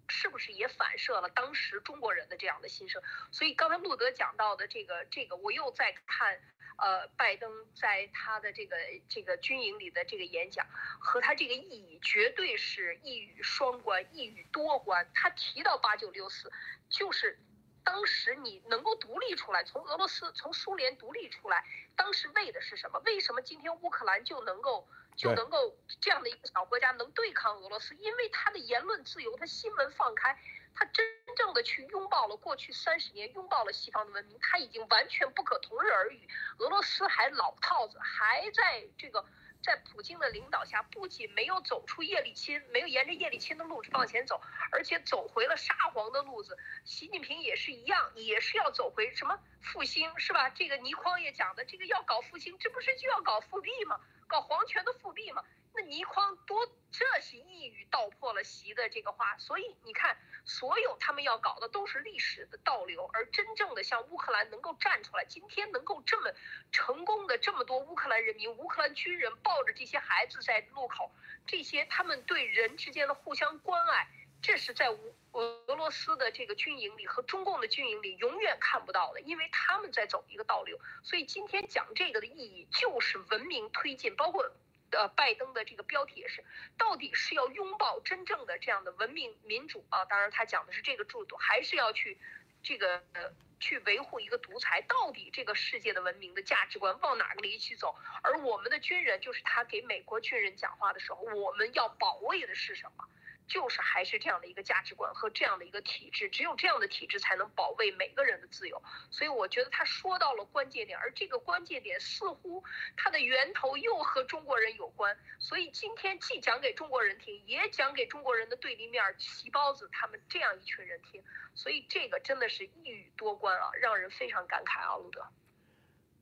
是不是也反射了当时中国人的这样的心声？所以刚才路德讲到的这个这个，我又在看，呃，拜登在他的这个这个军营里的这个演讲，和他这个意义绝对是一语双关，一语多关。他提到八九六四，就是当时你能够独立出来，从俄罗斯从苏联独立出来，当时为的是什么？为什么今天乌克兰就能够？就能够这样的一个小国家能对抗俄罗斯，因为他的言论自由，他新闻放开，他真正的去拥抱了过去三十年，拥抱了西方的文明，他已经完全不可同日而语。俄罗斯还老套子，还在这个在普京的领导下，不仅没有走出叶利钦，没有沿着叶利钦的路往前走，而且走回了沙皇的路子。习近平也是一样，也是要走回什么复兴，是吧？这个倪匡也讲的，这个要搞复兴，这不是就要搞复辟吗？搞皇权的复辟嘛？那倪匡多，这是一语道破了习的这个话。所以你看，所有他们要搞的都是历史的倒流，而真正的像乌克兰能够站出来，今天能够这么成功的这么多乌克兰人民、乌克兰军人抱着这些孩子在路口，这些他们对人之间的互相关爱，这是在乌俄罗斯的这个军营里和中共的军营里永远看不到的，因为他们在走一个倒流。所以今天讲这个的意义就是文明推进，包括呃拜登的这个标题也是，到底是要拥抱真正的这样的文明民主啊？当然他讲的是这个制度，还是要去这个呃去维护一个独裁？到底这个世界的文明的价值观往哪个里去走？而我们的军人就是他给美国军人讲话的时候，我们要保卫的是什么？就是还是这样的一个价值观和这样的一个体制，只有这样的体制才能保卫每个人的自由。所以我觉得他说到了关键点，而这个关键点似乎它的源头又和中国人有关。所以今天既讲给中国人听，也讲给中国人的对立面旗包子他们这样一群人听。所以这个真的是一语多关啊，让人非常感慨啊，路德。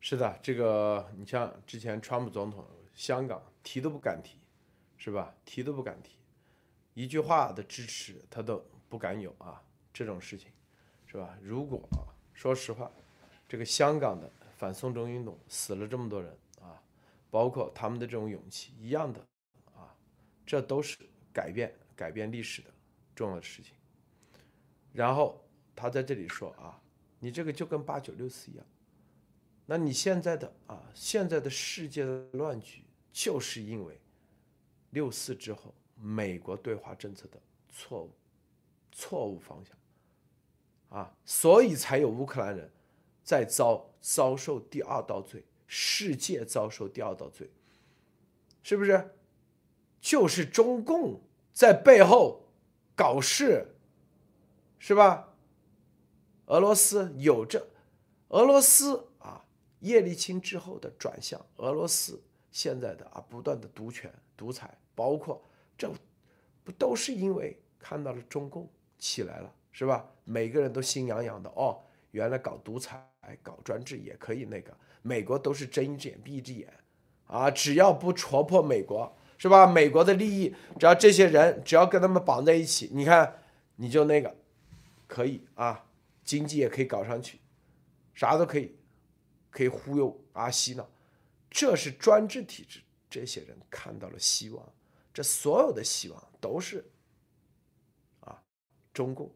是的，这个你像之前川普总统香港提都不敢提，是吧？提都不敢提。一句话的支持他都不敢有啊，这种事情，是吧？如果啊，说实话，这个香港的反送中运动死了这么多人啊，包括他们的这种勇气一样的啊，这都是改变改变历史的重要的事情。然后他在这里说啊，你这个就跟八九六四一样，那你现在的啊，现在的世界的乱局就是因为六四之后。美国对华政策的错误、错误方向，啊，所以才有乌克兰人在遭遭受第二道罪，世界遭受第二道罪，是不是？就是中共在背后搞事，是吧？俄罗斯有着俄罗斯啊，叶利钦之后的转向，俄罗斯现在的啊不断的独权独裁，包括。这不都是因为看到了中共起来了，是吧？每个人都心痒痒的哦，原来搞独裁、搞专制也可以那个。美国都是睁一只眼闭一只眼，啊，只要不戳破美国，是吧？美国的利益，只要这些人只要跟他们绑在一起，你看你就那个可以啊，经济也可以搞上去，啥都可以，可以忽悠啊洗脑，这是专制体制。这些人看到了希望，这所有的希望都是啊中共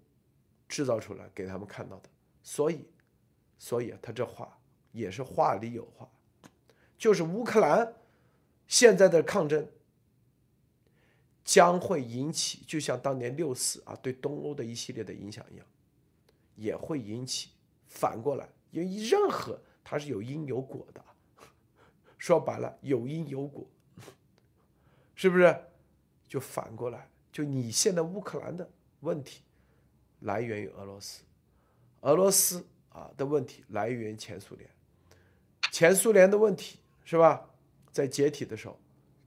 制造出来给他们看到的，所以，所以他这话也是话里有话，就是乌克兰现在的抗争。将会引起，就像当年六四啊对东欧的一系列的影响一样，也会引起反过来，因为任何它是有因有果的，[LAUGHS] 说白了有因有果，[LAUGHS] 是不是？就反过来，就你现在乌克兰的问题来源于俄罗斯，俄罗斯啊的问题来源于前苏联，前苏联的问题是吧？在解体的时候，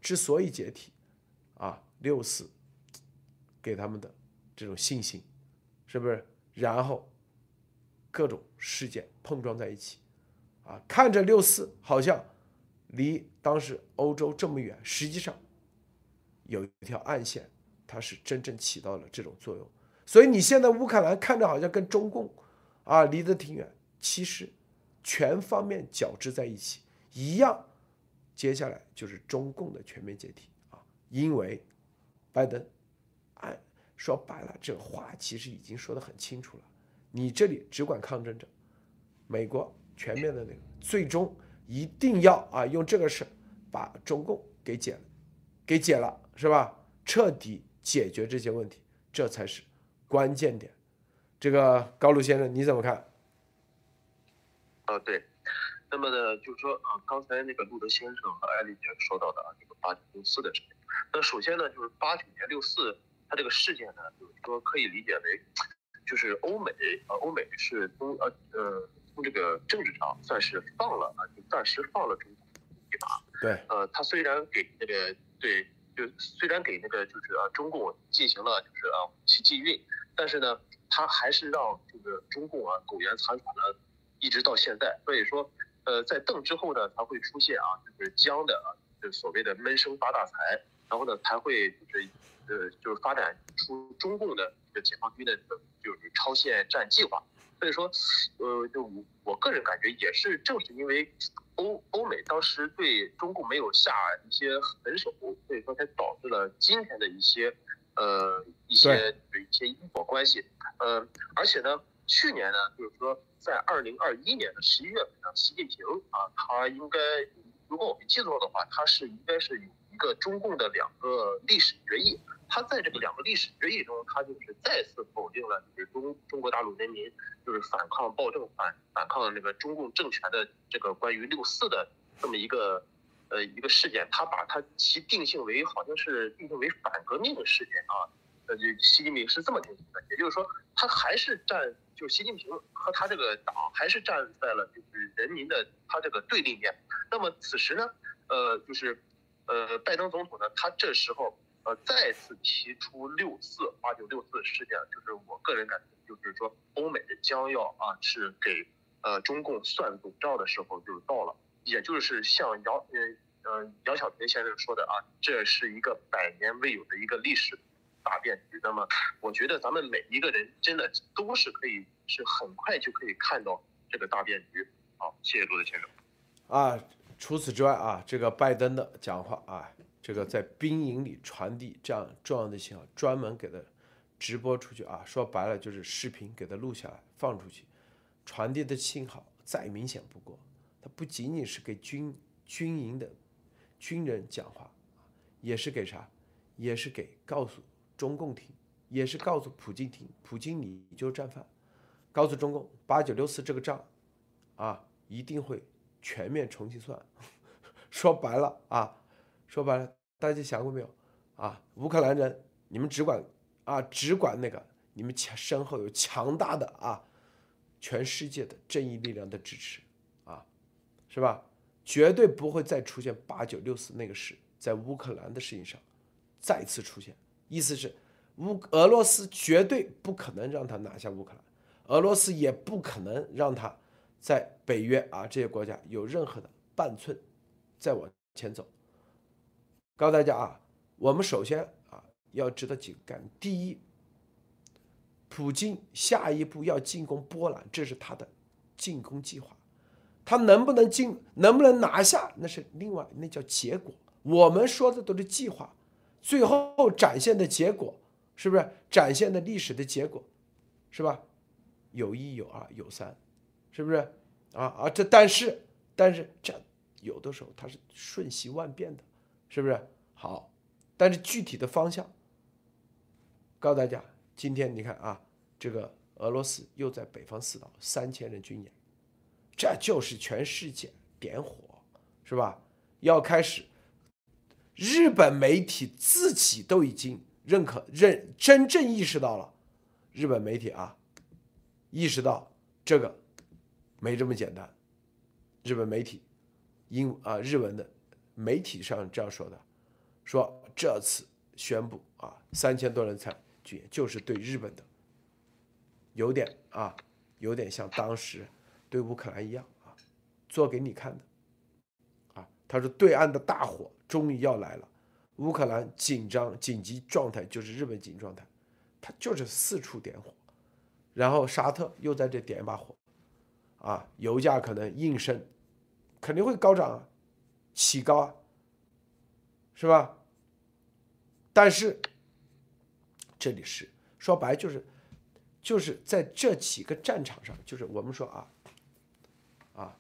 之所以解体，啊。六四给他们的这种信心，是不是？然后各种事件碰撞在一起，啊，看着六四好像离当时欧洲这么远，实际上有一条暗线，它是真正起到了这种作用。所以你现在乌克兰看着好像跟中共啊离得挺远，其实全方面交织在一起，一样。接下来就是中共的全面解体啊，因为。拜登，哎，说白了，这话其实已经说得很清楚了。你这里只管抗争着，美国全面的那个，最终一定要啊用这个事把中共给解了，给解了，是吧？彻底解决这些问题，这才是关键点。这个高露先生你怎么看？啊，对。那么呢，就是说啊，刚才那个路德先生和艾丽姐说到的啊，这个八九六四的事情。那首先呢，就是八九年六四，它这个事件呢，就是说可以理解为，就是欧美啊，欧美是从呃呃从这个政治上算是放了啊，就暂时放了中国一把。对。呃，他虽然给那个对，就虽然给那个就是啊中共进行了就是啊武器禁运，但是呢，他还是让这个中共啊苟延残喘了，一直到现在。所以说。呃，在邓之后呢，才会出现啊，就是江的啊，就所谓的闷声发大财，然后呢，才会就是呃，就是发展出中共的这个解放军的这个就是超限战计划。所以说，呃，就我我个人感觉也是，正是因为欧欧美当时对中共没有下一些狠手，所以说才导致了今天的一些呃一些一些因果关系。呃，而且呢，去年呢，就是说。在二零二一年的十一月份呢，习近平啊，他应该，如果我没记错的话，他是应该是有一个中共的两个历史决议，他在这个两个历史决议中，他就是再次否定了就是中中国大陆人民就是反抗暴政、反反抗那个中共政权的这个关于六四的这么一个呃一个事件，他把它其定性为好像是定性为反革命的事件啊，呃，就习近平是这么定性的，也就是说，他还是站。就习近平和他这个党还是站在了就是人民的他这个对立面。那么此时呢，呃，就是呃，拜登总统呢，他这时候呃再次提出六四八九六四事件，就是我个人感觉就是说，欧美的将要啊是给呃中共算总账的时候就到了，也就是像姚呃呃杨小平先生说的啊，这是一个百年未有的一个历史。大变局，那么我觉得咱们每一个人真的都是可以，是很快就可以看到这个大变局。好，谢谢陆德先生。啊，除此之外啊，这个拜登的讲话啊，这个在兵营里传递这样重要的信号，专门给他直播出去啊，说白了就是视频给他录下来放出去，传递的信号再明显不过。他不仅仅是给军军营的军人讲话，也是给啥？也是给告诉。中共听，也是告诉普京听，普京你就是战犯，告诉中共八九六四这个仗，啊，一定会全面重新算。[LAUGHS] 说白了啊，说白了，大家想过没有啊？乌克兰人，你们只管啊，只管那个，你们强身后有强大的啊，全世界的正义力量的支持啊，是吧？绝对不会再出现八九六四那个事，在乌克兰的事情上再次出现。意思是，乌俄罗斯绝对不可能让他拿下乌克兰，俄罗斯也不可能让他在北约啊这些国家有任何的半寸再往前走。告诉大家啊，我们首先啊要知道几个概念。第一，普京下一步要进攻波兰，这是他的进攻计划。他能不能进，能不能拿下，那是另外，那叫结果。我们说的都是计划，最后展现的结果是不是展现的历史的结果，是吧？有一有二有三，是不是？啊啊，这但是但是这有的时候它是瞬息万变的，是不是？好，但是具体的方向，告诉大家，今天你看啊，这个俄罗斯又在北方四岛三千人军演。这就是全世界点火，是吧？要开始，日本媒体自己都已经认可、认真正意识到了，日本媒体啊，意识到这个没这么简单。日本媒体，英啊日文的媒体上这样说的，说这次宣布啊三千多人参军，就是对日本的有点啊有点像当时。对乌克兰一样啊，做给你看的，啊，他说对岸的大火终于要来了，乌克兰紧张紧急状态就是日本紧急状态，他就是四处点火，然后沙特又在这点一把火，啊，油价可能应声肯定会高涨啊，起高啊，是吧？但是这里是说白就是就是在这几个战场上，就是我们说啊。啊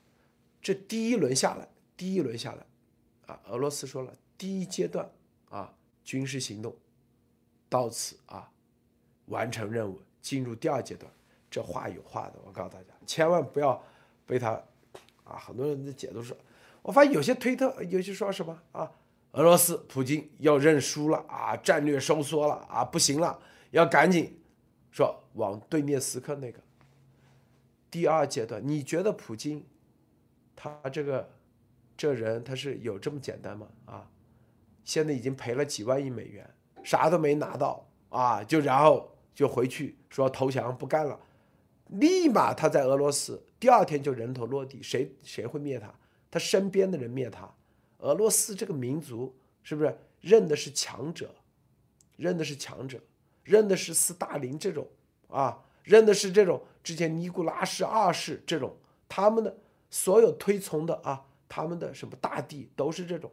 这第一轮下来，第一轮下来，啊，俄罗斯说了，第一阶段啊，军事行动到此啊，完成任务，进入第二阶段。这话有话的，我告诉大家，千万不要被他啊，很多人的解读说，我发现有些推特，有些说什么啊，俄罗斯普京要认输了啊，战略收缩了啊，不行了，要赶紧说往顿涅斯克那个第二阶段，你觉得普京？他这个这人他是有这么简单吗？啊，现在已经赔了几万亿美元，啥都没拿到啊，就然后就回去说投降不干了，立马他在俄罗斯第二天就人头落地，谁谁会灭他？他身边的人灭他。俄罗斯这个民族是不是认的是强者，认的是强者，认的是斯大林这种啊，认的是这种之前尼古拉斯二世这种他们的。所有推崇的啊，他们的什么大帝都是这种，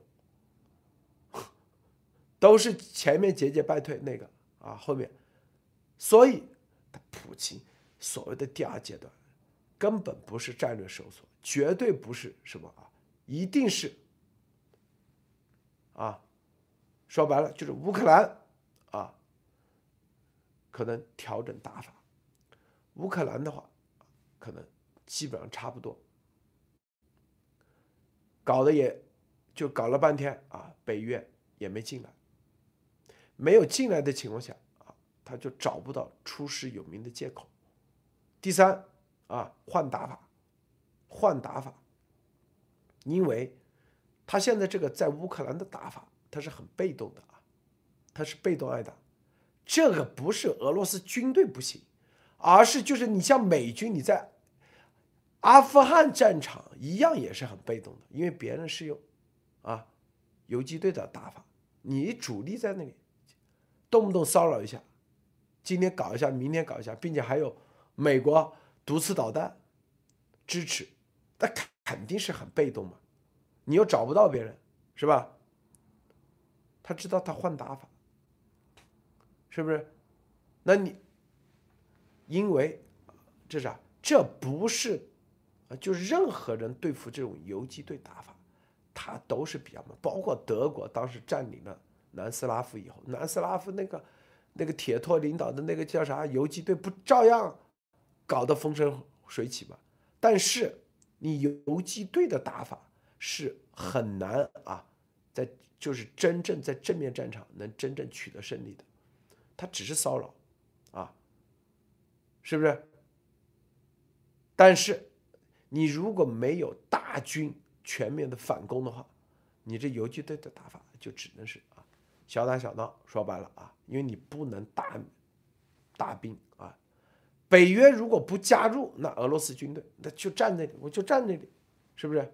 [LAUGHS] 都是前面节节败退那个啊，后面，所以他普京所谓的第二阶段，根本不是战略收缩，绝对不是什么啊，一定是啊，说白了就是乌克兰啊，可能调整打法，乌克兰的话，可能基本上差不多。搞的也就搞了半天啊，北约也没进来，没有进来的情况下啊，他就找不到出师有名的借口。第三啊，换打法，换打法，因为他现在这个在乌克兰的打法，他是很被动的啊，他是被动挨打。这个不是俄罗斯军队不行，而是就是你像美军你在。阿富汗战场一样也是很被动的，因为别人是用啊游击队的打法，你主力在那里，动不动骚扰一下，今天搞一下，明天搞一下，并且还有美国毒刺导弹支持，那肯肯定是很被动嘛。你又找不到别人，是吧？他知道他换打法，是不是？那你因为这啥？这不是。啊，就任何人对付这种游击队打法，他都是比较慢。包括德国当时占领了南斯拉夫以后，南斯拉夫那个那个铁托领导的那个叫啥游击队，不照样搞得风生水起吧？但是你游击队的打法是很难啊，在就是真正在正面战场能真正取得胜利的，他只是骚扰，啊，是不是？但是。你如果没有大军全面的反攻的话，你这游击队的打法就只能是啊小打小闹。说白了啊，因为你不能大大兵啊。北约如果不加入，那俄罗斯军队那就站那里，我就站那里，是不是？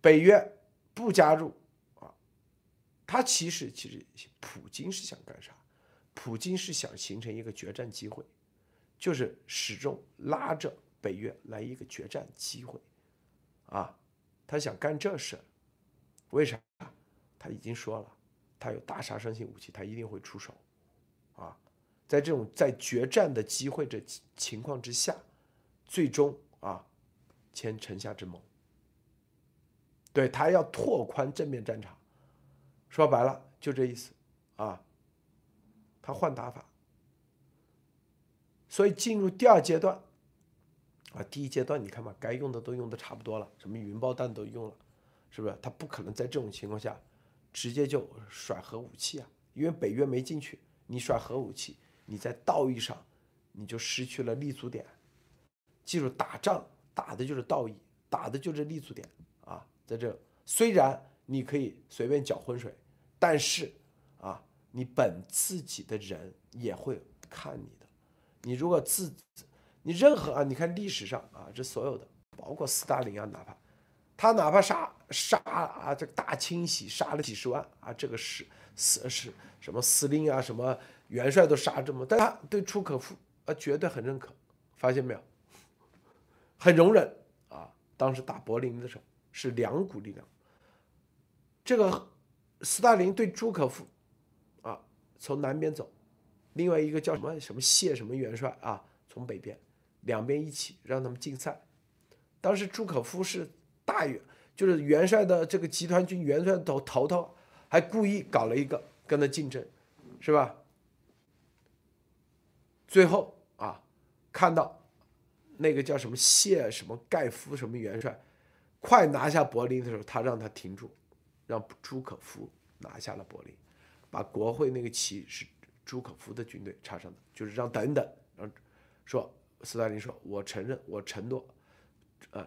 北约不加入啊他其实其实普京是想干啥？普京是想形成一个决战机会，就是始终拉着北约来一个决战机会，啊，他想干这事为啥？他已经说了，他有大杀伤性武器，他一定会出手，啊，在这种在决战的机会这情况之下，最终啊签城下之盟。对他要拓宽正面战场，说白了就这意思啊。他换打法，所以进入第二阶段啊，第一阶段你看嘛，该用的都用的差不多了，什么云爆弹都用了，是不是？他不可能在这种情况下直接就甩核武器啊，因为北约没进去，你甩核武器，你在道义上你就失去了立足点。记住，打仗打的就是道义，打的就是立足点啊。在这虽然你可以随便搅浑水，但是啊。你本自己的人也会看你的，你如果自，你任何啊，你看历史上啊，这所有的，包括斯大林啊，哪怕他哪怕杀杀啊，这个大清洗杀了几十万啊，这个是是是什么司令啊，什么元帅都杀这么，但他对楚可夫啊绝对很认可，发现没有？很容忍啊。当时打柏林的时候是两股力量，这个斯大林对朱可夫啊。从南边走，另外一个叫什么什么谢什么元帅啊，从北边，两边一起让他们竞赛。当时朱可夫是大元，就是元帅的这个集团军元帅头头头，还故意搞了一个跟他竞争，是吧？最后啊，看到那个叫什么谢什么盖夫什么元帅，快拿下柏林的时候，他让他停住，让朱可夫拿下了柏林。把国会那个旗是朱可夫的军队插上的，就是让等等，让说斯大林说：“我承认，我承诺，呃，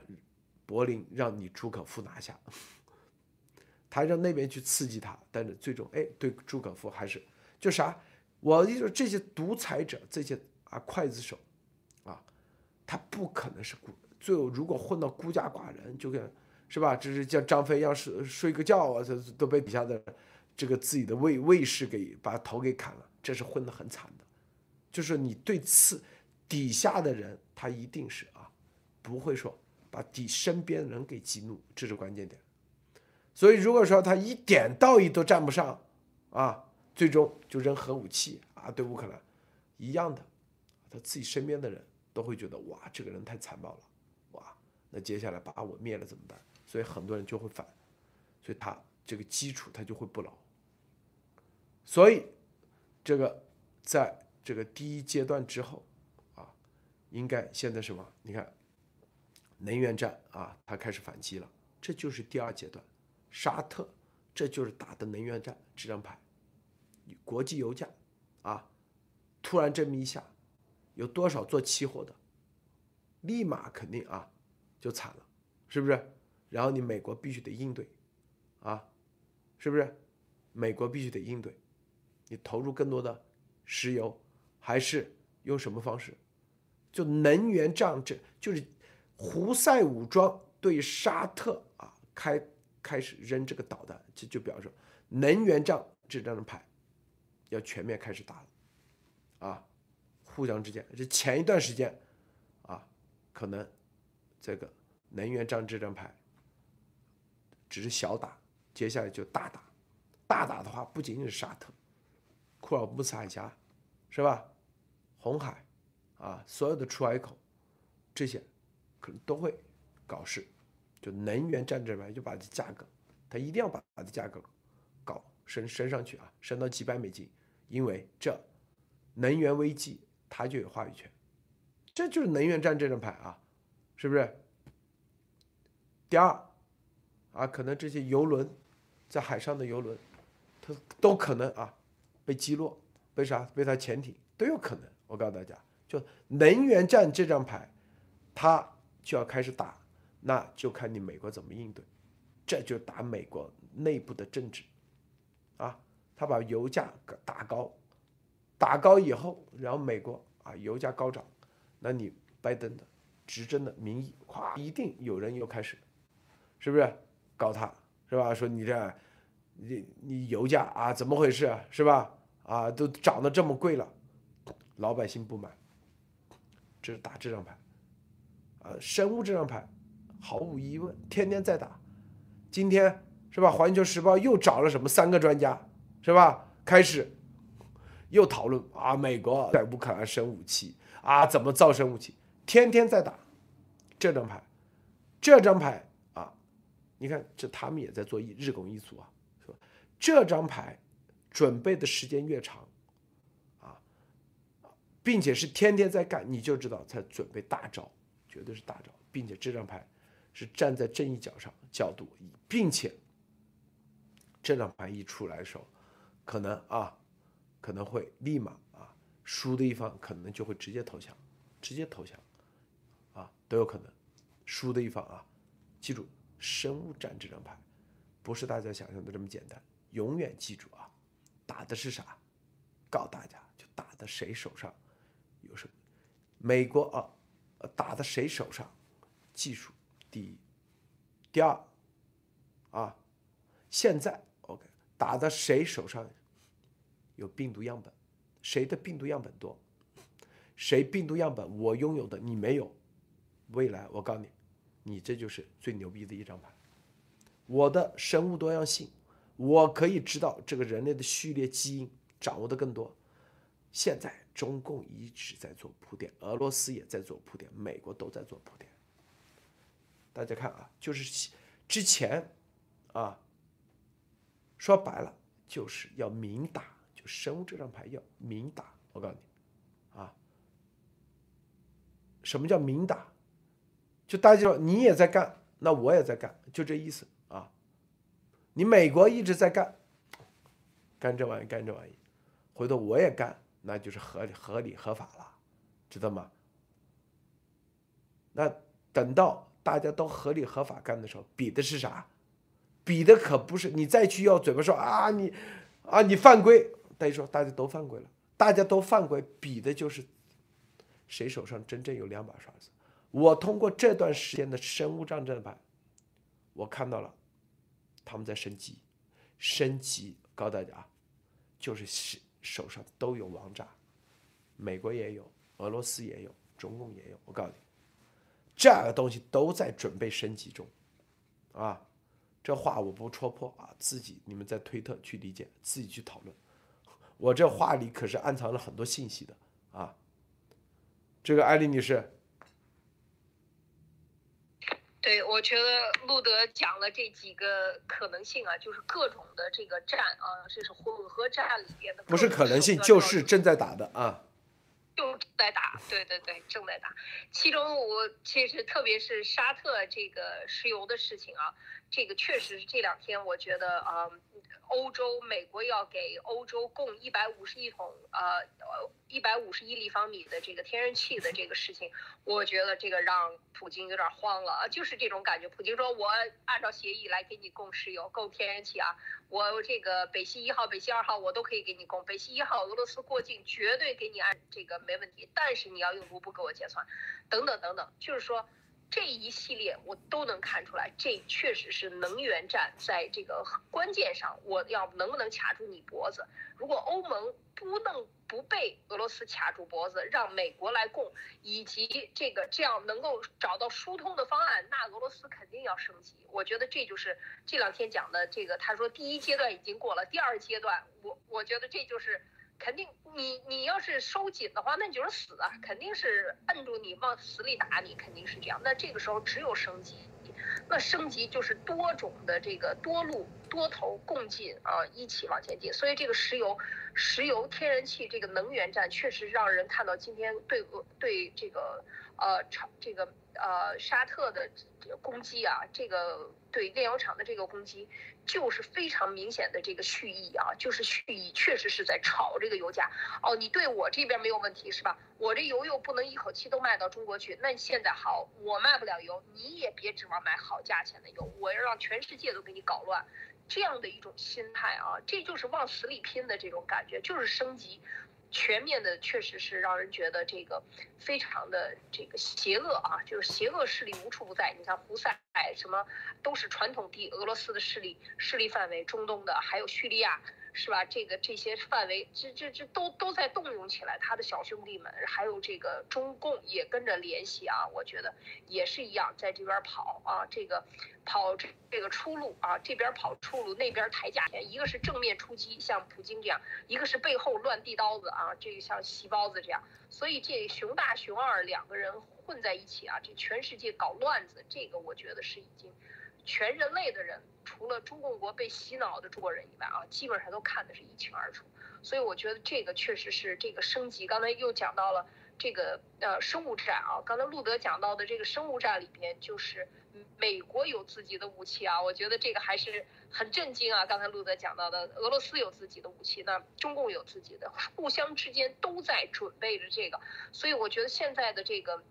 柏林让你朱可夫拿下。”他让那边去刺激他，但是最终哎，对朱可夫还是就啥？我一说这些独裁者，这些啊刽子手，啊，他不可能是孤，最后如果混到孤家寡人，就跟是吧？这是像张飞一样睡个觉啊，这都被底下的。这个自己的卫卫士给把头给砍了，这是混得很惨的。就是你对刺底下的人，他一定是啊，不会说把底身边人给激怒，这是关键点。所以如果说他一点道义都占不上啊，最终就扔核武器啊，对乌克兰一样的，他自己身边的人都会觉得哇，这个人太残暴了，哇，那接下来把我灭了怎么办？所以很多人就会反，所以他。这个基础他就会不牢，所以这个在这个第一阶段之后啊，应该现在什么？你看，能源战啊，他开始反击了，这就是第二阶段。沙特，这就是打的能源战这张牌，国际油价啊，突然这么一下，有多少做期货的，立马肯定啊就惨了，是不是？然后你美国必须得应对啊。是不是？美国必须得应对，你投入更多的石油，还是用什么方式？就能源战，这就是胡塞武装对沙特啊开开始扔这个导弹，这就表示能源战这张牌要全面开始打了啊！互相之间，这前一段时间啊，可能这个能源战这张牌只是小打。接下来就大打，大打的话不仅仅是沙特、库尔布斯海峡，是吧？红海，啊，所有的出海口，这些可能都会搞事。就能源战这边就把这价格，他一定要把它的价格搞升升上去啊，升到几百美金，因为这能源危机他就有话语权。这就是能源战这张牌啊，是不是？第二，啊，可能这些游轮。在海上的游轮，它都可能啊被击落，被啥？被它潜艇都有可能。我告诉大家，就能源战这张牌，它就要开始打，那就看你美国怎么应对。这就打美国内部的政治，啊，他把油价打高，打高以后，然后美国啊油价高涨，那你拜登的执政的民意，咵，一定有人又开始，是不是搞他？是吧？说你这，你你油价啊怎么回事啊是吧？啊都涨得这么贵了，老百姓不买，这是打这张牌，啊生物这张牌，毫无疑问天天在打，今天是吧？环球时报又找了什么三个专家是吧？开始又讨论啊美国在乌克兰生武器啊怎么造生武器，天天在打这张牌，这张牌啊，你看这他们也在做一日拱一卒啊。是吧这张牌准备的时间越长，啊，并且是天天在干，你就知道在准备大招，绝对是大招，并且这张牌是站在正义角上角度，并且这张牌一出来的时候，可能啊，可能会立马啊，输的一方可能就会直接投降，直接投降，啊，都有可能，输的一方啊，记住生物战这张牌，不是大家想象的这么简单。永远记住啊，打的是啥？告诉大家，就打的谁手上有什么？美国啊，打的谁手上？技术第一，第二啊，现在 OK，打的谁手上有病毒样本？谁的病毒样本多？谁病毒样本我拥有的你没有？未来我告诉你，你这就是最牛逼的一张牌。我的生物多样性。我可以知道这个人类的序列基因，掌握的更多。现在中共一直在做铺垫，俄罗斯也在做铺垫，美国都在做铺垫。大家看啊，就是之前啊，说白了就是要明打，就生物这张牌要明打。我告诉你啊，什么叫明打？就大家说你也在干，那我也在干，就这意思啊。你美国一直在干，干这玩意干这玩意，回头我也干，那就是合合理合法了，知道吗？那等到大家都合理合法干的时候，比的是啥？比的可不是你再去要嘴巴说啊你啊你犯规，等于说大家都犯规了，大家都犯规，比的就是谁手上真正有两把刷子。我通过这段时间的生物战争牌，我看到了。他们在升级，升级，告诉大家啊，就是手手上都有王炸，美国也有，俄罗斯也有，中共也有。我告诉你，这个东西都在准备升级中，啊，这话我不戳破啊，自己你们在推特去理解，自己去讨论。我这话里可是暗藏了很多信息的啊。这个艾丽女士。对，我觉得路德讲了这几个可能性啊，就是各种的这个战啊，这是混合战里边的。不是可能性，就是正在打的啊。正在打，对对对，正在打。其中我其实特别是沙特这个石油的事情啊，这个确实是这两天我觉得啊。欧洲、美国要给欧洲供一百五十亿桶，呃，一百五十亿立方米的这个天然气的这个事情，我觉得这个让普京有点慌了，就是这种感觉。普京说：“我按照协议来给你供石油、供天然气啊，我这个北溪一号、北溪二号我都可以给你供。北溪一号俄罗斯过境绝对给你按这个没问题，但是你要用卢布给我结算，等等等等，就是说。”这一系列我都能看出来，这确实是能源战在这个关键上，我要能不能卡住你脖子？如果欧盟不能不被俄罗斯卡住脖子，让美国来供，以及这个这样能够找到疏通的方案，那俄罗斯肯定要升级。我觉得这就是这两天讲的这个，他说第一阶段已经过了，第二阶段，我我觉得这就是。肯定，你你要是收紧的话，那你就是死啊！肯定是摁住你，往死里打你，肯定是这样。那这个时候只有升级，那升级就是多种的这个多路多头共进啊，一起往前进。所以这个石油、石油、天然气这个能源战，确实让人看到今天对俄对这个呃厂这个呃沙特的攻击啊，这个对炼油厂的这个攻击。就是非常明显的这个蓄意啊，就是蓄意，确实是在炒这个油价。哦，你对我这边没有问题是吧？我这油又不能一口气都卖到中国去，那你现在好，我卖不了油，你也别指望买好价钱的油，我要让全世界都给你搞乱，这样的一种心态啊，这就是往死里拼的这种感觉，就是升级。全面的确实是让人觉得这个非常的这个邪恶啊，就是邪恶势力无处不在。你看胡塞什么都是传统地俄罗斯的势力势力范围，中东的还有叙利亚。是吧？这个这些范围，这这这都都在动用起来，他的小兄弟们，还有这个中共也跟着联系啊。我觉得也是一样，在这边跑啊，这个跑这个出路啊，这边跑出路，那边抬价钱。一个是正面出击，像普京这样；一个是背后乱递刀子啊，这个像细包子这样。所以这熊大熊二两个人混在一起啊，这全世界搞乱子，这个我觉得是已经。全人类的人，除了中共国被洗脑的中国人以外啊，基本上都看的是一清二楚。所以我觉得这个确实是这个升级。刚才又讲到了这个呃生物战啊，刚才路德讲到的这个生物战里边，就是美国有自己的武器啊，我觉得这个还是很震惊啊。刚才路德讲到的，俄罗斯有自己的武器，那中共有自己的，互相之间都在准备着这个。所以我觉得现在的这个。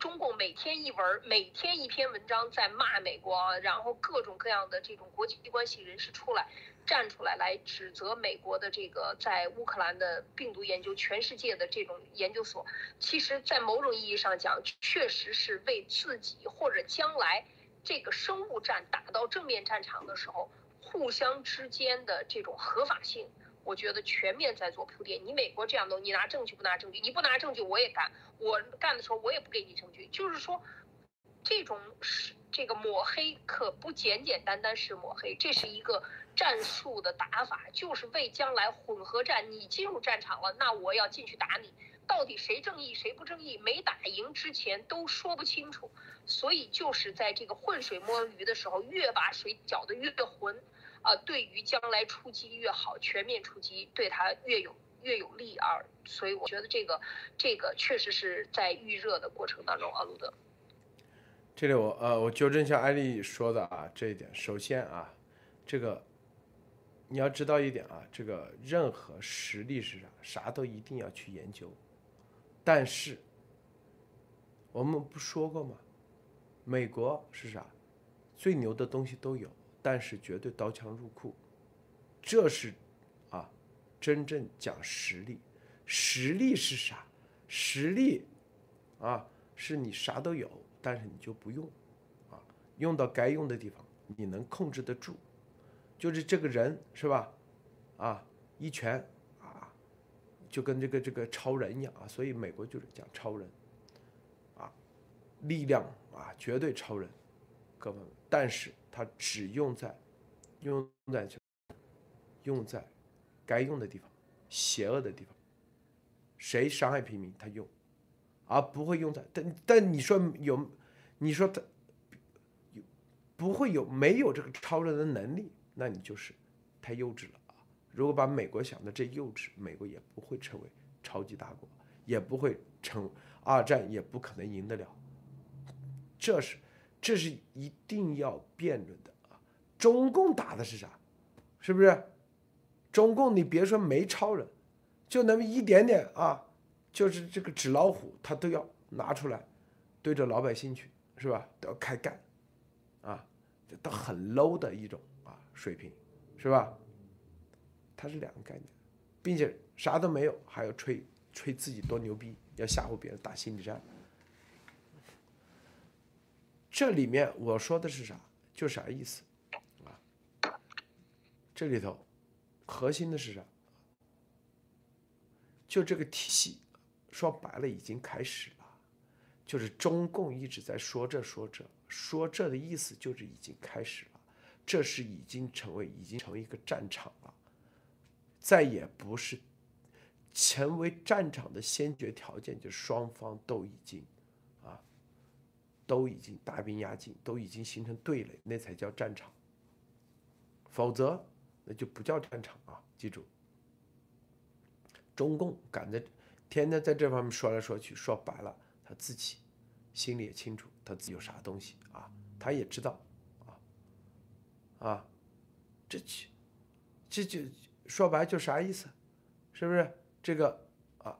中共每天一文，每天一篇文章在骂美国，然后各种各样的这种国际关系人士出来站出来来指责美国的这个在乌克兰的病毒研究，全世界的这种研究所，其实，在某种意义上讲，确实是为自己或者将来这个生物战打到正面战场的时候，互相之间的这种合法性。我觉得全面在做铺垫。你美国这样弄，你拿证据不拿证据？你不拿证据，我也干。我干的时候，我也不给你证据。就是说，这种是这个抹黑，可不简简单单是抹黑，这是一个战术的打法，就是为将来混合战。你进入战场了，那我要进去打你。到底谁正义，谁不正义？没打赢之前都说不清楚。所以就是在这个浑水摸鱼的时候，越把水搅得越浑。啊，对于将来出击越好，全面出击对他越有越有利啊，所以我觉得这个这个确实是在预热的过程当中啊，路德。这里我呃我纠正一下艾丽说的啊这一点，首先啊，这个你要知道一点啊，这个任何实力是啥，啥都一定要去研究，但是我们不说过吗？美国是啥，最牛的东西都有。但是绝对刀枪入库，这是啊，真正讲实力。实力是啥？实力啊，是你啥都有，但是你就不用啊，用到该用的地方，你能控制得住。就是这个人是吧？啊，一拳啊，就跟这个这个超人一样啊。所以美国就是讲超人啊，力量啊，绝对超人，各位。但是。它只用在，用在用在该用的地方，邪恶的地方。谁伤害平民，他用，而不会用在。但但你说有，你说他有不会有没有这个超人的能力，那你就是太幼稚了啊！如果把美国想的这幼稚，美国也不会成为超级大国，也不会成二战，也不可能赢得了。这是。这是一定要辩论的啊！中共打的是啥？是不是？中共你别说没超人，就那么一点点啊，就是这个纸老虎，他都要拿出来对着老百姓去，是吧？都要开干啊！这都很 low 的一种啊水平，是吧？它是两个概念，并且啥都没有，还要吹吹自己多牛逼，要吓唬别人，打心理战。这里面我说的是啥？就啥意思啊？这里头核心的是啥？就这个体系，说白了已经开始了，就是中共一直在说这说这说这的意思就是已经开始了，这是已经成为已经成为一个战场了，再也不是成为战场的先决条件，就双方都已经。都已经大兵压境，都已经形成对垒，那才叫战场。否则，那就不叫战场啊！记住，中共敢在天天在这方面说来说去，说白了，他自己心里也清楚，他自己有啥东西啊？他也知道啊啊，这这这就说白就啥意思？是不是这个啊？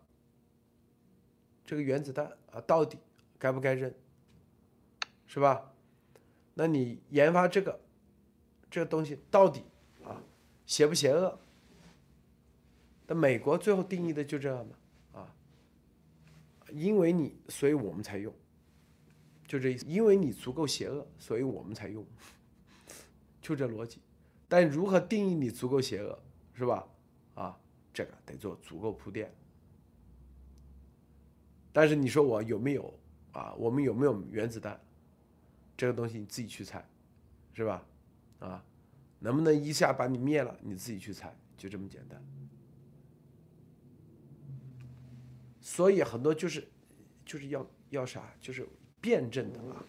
这个原子弹啊，到底该不该扔？是吧？那你研发这个这个东西到底啊邪不邪恶？那美国最后定义的就这样嘛，啊，因为你，所以我们才用，就这意思。因为你足够邪恶，所以我们才用，就这逻辑。但如何定义你足够邪恶，是吧？啊，这个得做足够铺垫。但是你说我有没有啊？我们有没有原子弹？这个东西你自己去猜，是吧？啊，能不能一下把你灭了？你自己去猜，就这么简单。所以很多就是就是要要啥？就是辩证的啊，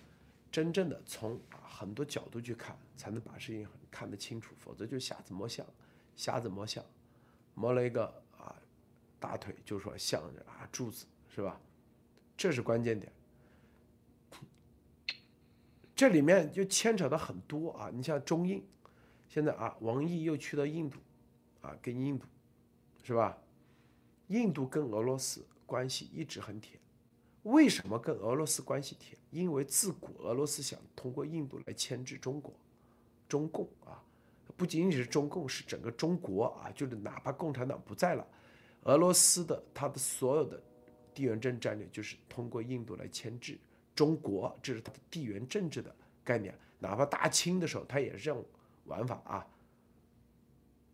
真正的从很多角度去看，才能把事情看得清楚。否则就瞎子摸象，瞎子摸象，摸了一个啊大腿，就说像啊柱子，是吧？这是关键点。这里面就牵扯到很多啊，你像中印，现在啊，王毅又去到印度，啊，跟印度，是吧？印度跟俄罗斯关系一直很铁，为什么跟俄罗斯关系铁？因为自古俄罗斯想通过印度来牵制中国，中共啊，不仅仅是中共，是整个中国啊，就是哪怕共产党不在了，俄罗斯的他的所有的地缘政治战略就是通过印度来牵制。中国，这是它的地缘政治的概念。哪怕大清的时候，它也是这种玩法啊，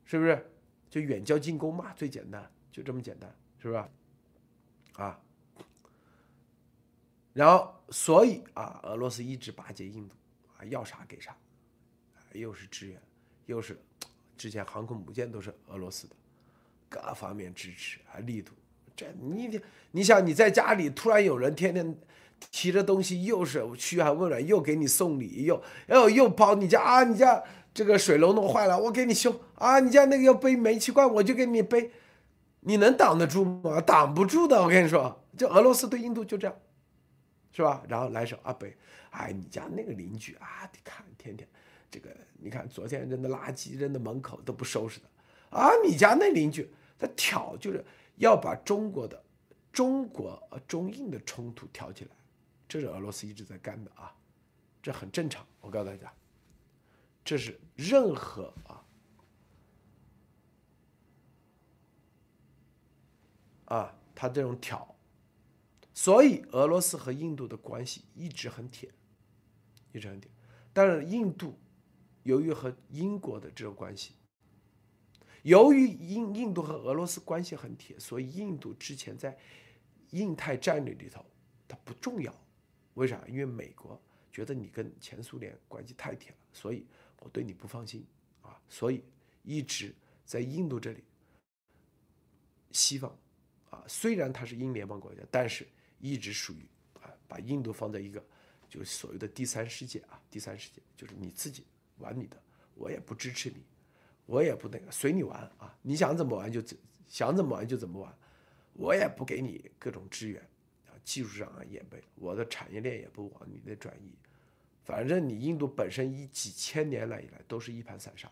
是不是？就远交近攻嘛，最简单，就这么简单，是吧？啊，然后所以啊，俄罗斯一直巴结印度啊，要啥给啥，又是支援，又是之前航空母舰都是俄罗斯的，各方面支持啊力度。这你你想你在家里突然有人天天。提着东西又是嘘寒问暖，又给你送礼，又又又跑你家啊！你家这个水龙头坏了，我给你修啊！你家那个要背煤气罐，我就给你背。你能挡得住吗？挡不住的，我跟你说，就俄罗斯对印度就这样，是吧？然后来首阿北，哎，你家那个邻居啊，你看天天这个，你看昨天扔的垃圾扔的门口都不收拾的啊！你家那邻居他挑就是要把中国的中国中印的冲突挑起来。这是俄罗斯一直在干的啊，这很正常。我告诉大家，这是任何啊啊，他这种挑，所以俄罗斯和印度的关系一直很铁，一直很铁。但是印度由于和英国的这种关系，由于印印度和俄罗斯关系很铁，所以印度之前在印太战略里头它不重要。为啥？因为美国觉得你跟前苏联关系太铁了，所以我对你不放心啊，所以一直在印度这里，西方啊，虽然它是英联邦国家，但是一直属于啊，把印度放在一个就是所谓的第三世界啊，第三世界就是你自己玩你的，我也不支持你，我也不那个随你玩啊，你想怎么玩就怎想怎么玩就怎么玩，我也不给你各种支援。技术上啊也被我的产业链也不往你那转移，反正你印度本身一几千年来以来都是一盘散沙，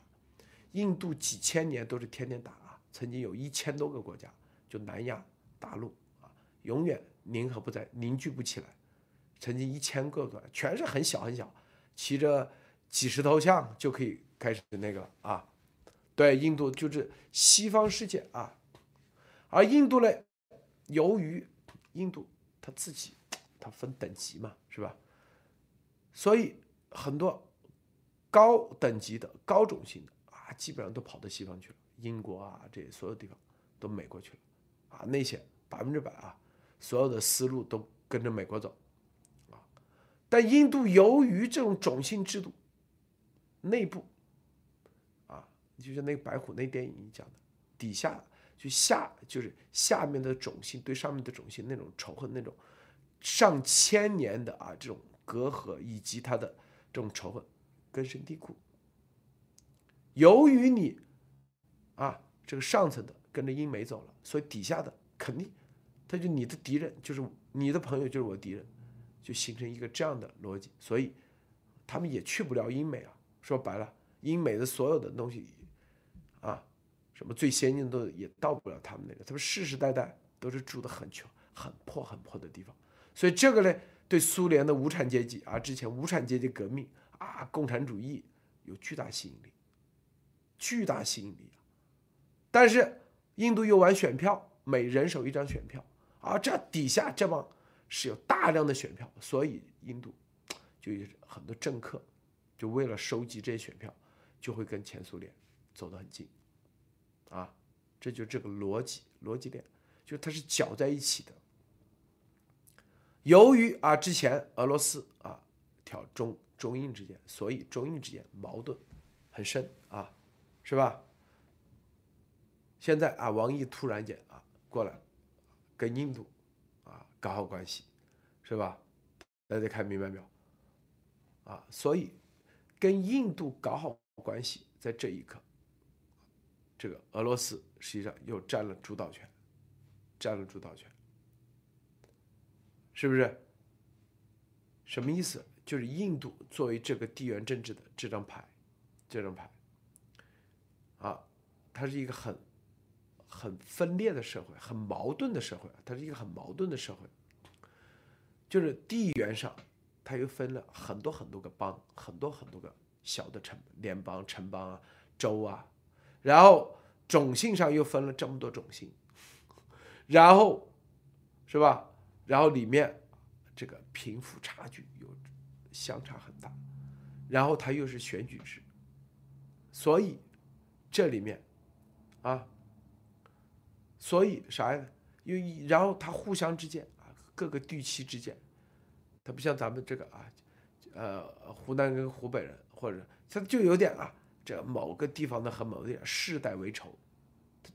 印度几千年都是天天打啊，曾经有一千多个国家，就南亚大陆啊，永远凝合不在凝聚不起来，曾经一千个个全是很小很小，骑着几十头象就可以开始那个啊，对，印度就是西方世界啊，而印度呢，由于印度。他自己，[TSK] 他分等级嘛，是吧？所以很多高等级的、高种姓的啊，基本上都跑到西方去了，英国啊，这些所有地方都美国去了，啊，那些百分之百啊，所有的思路都跟着美国走，啊。但印度由于这种种姓制度，内部啊，就像那个白虎那电影讲的，底下。就下就是下面的种姓对上面的种姓那种仇恨，那种上千年的啊这种隔阂，以及他的这种仇恨根深蒂固。由于你啊这个上层的跟着英美走了，所以底下的肯定他就你的敌人就是你的朋友就是我敌人，就形成一个这样的逻辑，所以他们也去不了英美啊。说白了，英美的所有的东西。什么最先进的都也到不了他们那个，他们世世代代都是住的很穷、很破、很破的地方，所以这个呢，对苏联的无产阶级啊，之前无产阶级革命啊，共产主义有巨大吸引力，巨大吸引力。但是印度又玩选票，每人手一张选票啊，这底下这帮是有大量的选票，所以印度就有很多政客就为了收集这些选票，就会跟前苏联走得很近，啊，这就这个逻辑逻辑链，就它是搅在一起的。由于啊之前俄罗斯啊挑中中印之间，所以中印之间矛盾很深啊，是吧？现在啊，王毅突然间啊过来，跟印度啊搞好关系，是吧？大家看明白没有？啊，所以跟印度搞好关系，在这一刻，这个俄罗斯实际上又占了主导权，占了主导权，是不是？什么意思？就是印度作为这个地缘政治的这张牌，这张牌，啊，它是一个很。很分裂的社会，很矛盾的社会，它是一个很矛盾的社会。就是地缘上，它又分了很多很多个邦，很多很多个小的城联邦、城邦啊、州啊，然后种姓上又分了这么多种姓，然后是吧？然后里面这个贫富差距又相差很大，然后它又是选举制，所以这里面啊。所以啥呀？因为然后他互相之间啊，各个地区之间，他不像咱们这个啊，呃，湖南跟湖北人或者他就有点啊，这某个地方的和某个地方世代为仇，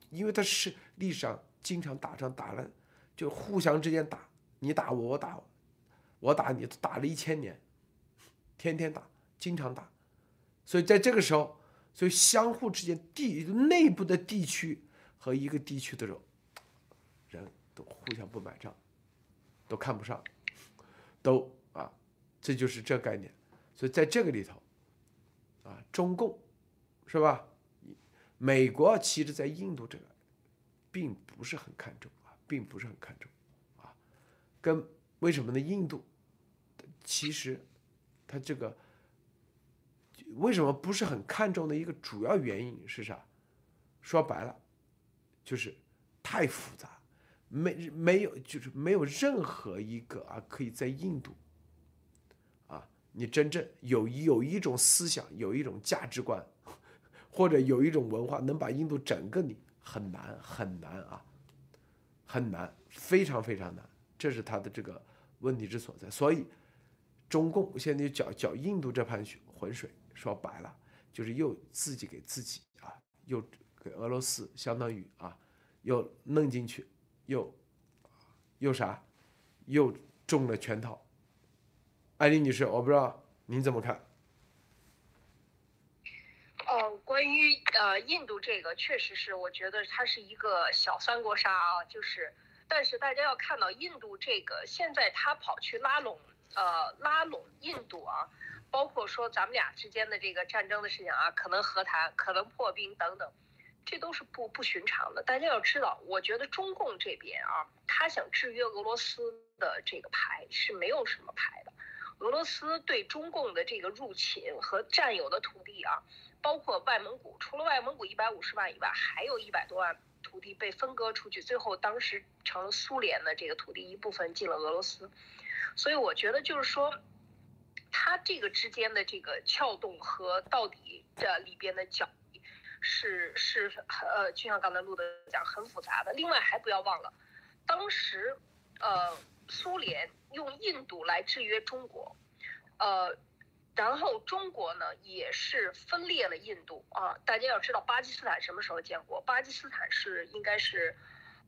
因为他是历史上经常打仗打了，就互相之间打，你打我，我打我，我打你，打了一千年，天天打，经常打，所以在这个时候，所以相互之间地内部的地区。和一个地区的人，人都互相不买账，都看不上，都啊，这就是这概念。所以在这个里头，啊，中共是吧？美国其实，在印度这个，并不是很看重啊，并不是很看重啊。跟为什么呢？印度其实它这个为什么不是很看重的一个主要原因是啥？说白了。就是太复杂，没没有，就是没有任何一个啊，可以在印度啊，你真正有有一种思想，有一种价值观，或者有一种文化，能把印度整个你很难很难啊，很难，非常非常难，这是他的这个问题之所在。所以，中共现在搅搅印度这盘浑水，说白了就是又自己给自己啊，又。给俄罗斯相当于啊，又弄进去，又又啥，又中了圈套。艾丽女士，我不知道您怎么看？哦，关于呃印度这个，确实是我觉得它是一个小三国杀啊，就是，但是大家要看到印度这个，现在他跑去拉拢呃拉拢印度啊，包括说咱们俩之间的这个战争的事情啊，可能和谈，可能破冰等等。这都是不不寻常的。大家要知道，我觉得中共这边啊，他想制约俄罗斯的这个牌是没有什么牌的。俄罗斯对中共的这个入侵和占有的土地啊，包括外蒙古，除了外蒙古一百五十万以外，还有一百多万土地被分割出去，最后当时成了苏联的这个土地一部分进了俄罗斯。所以我觉得就是说，他这个之间的这个撬动和到底这里边的角。是是呃，就像刚才录的讲，很复杂的。另外还不要忘了，当时呃，苏联用印度来制约中国，呃，然后中国呢也是分裂了印度啊。大家要知道，巴基斯坦什么时候建国？巴基斯坦是应该是。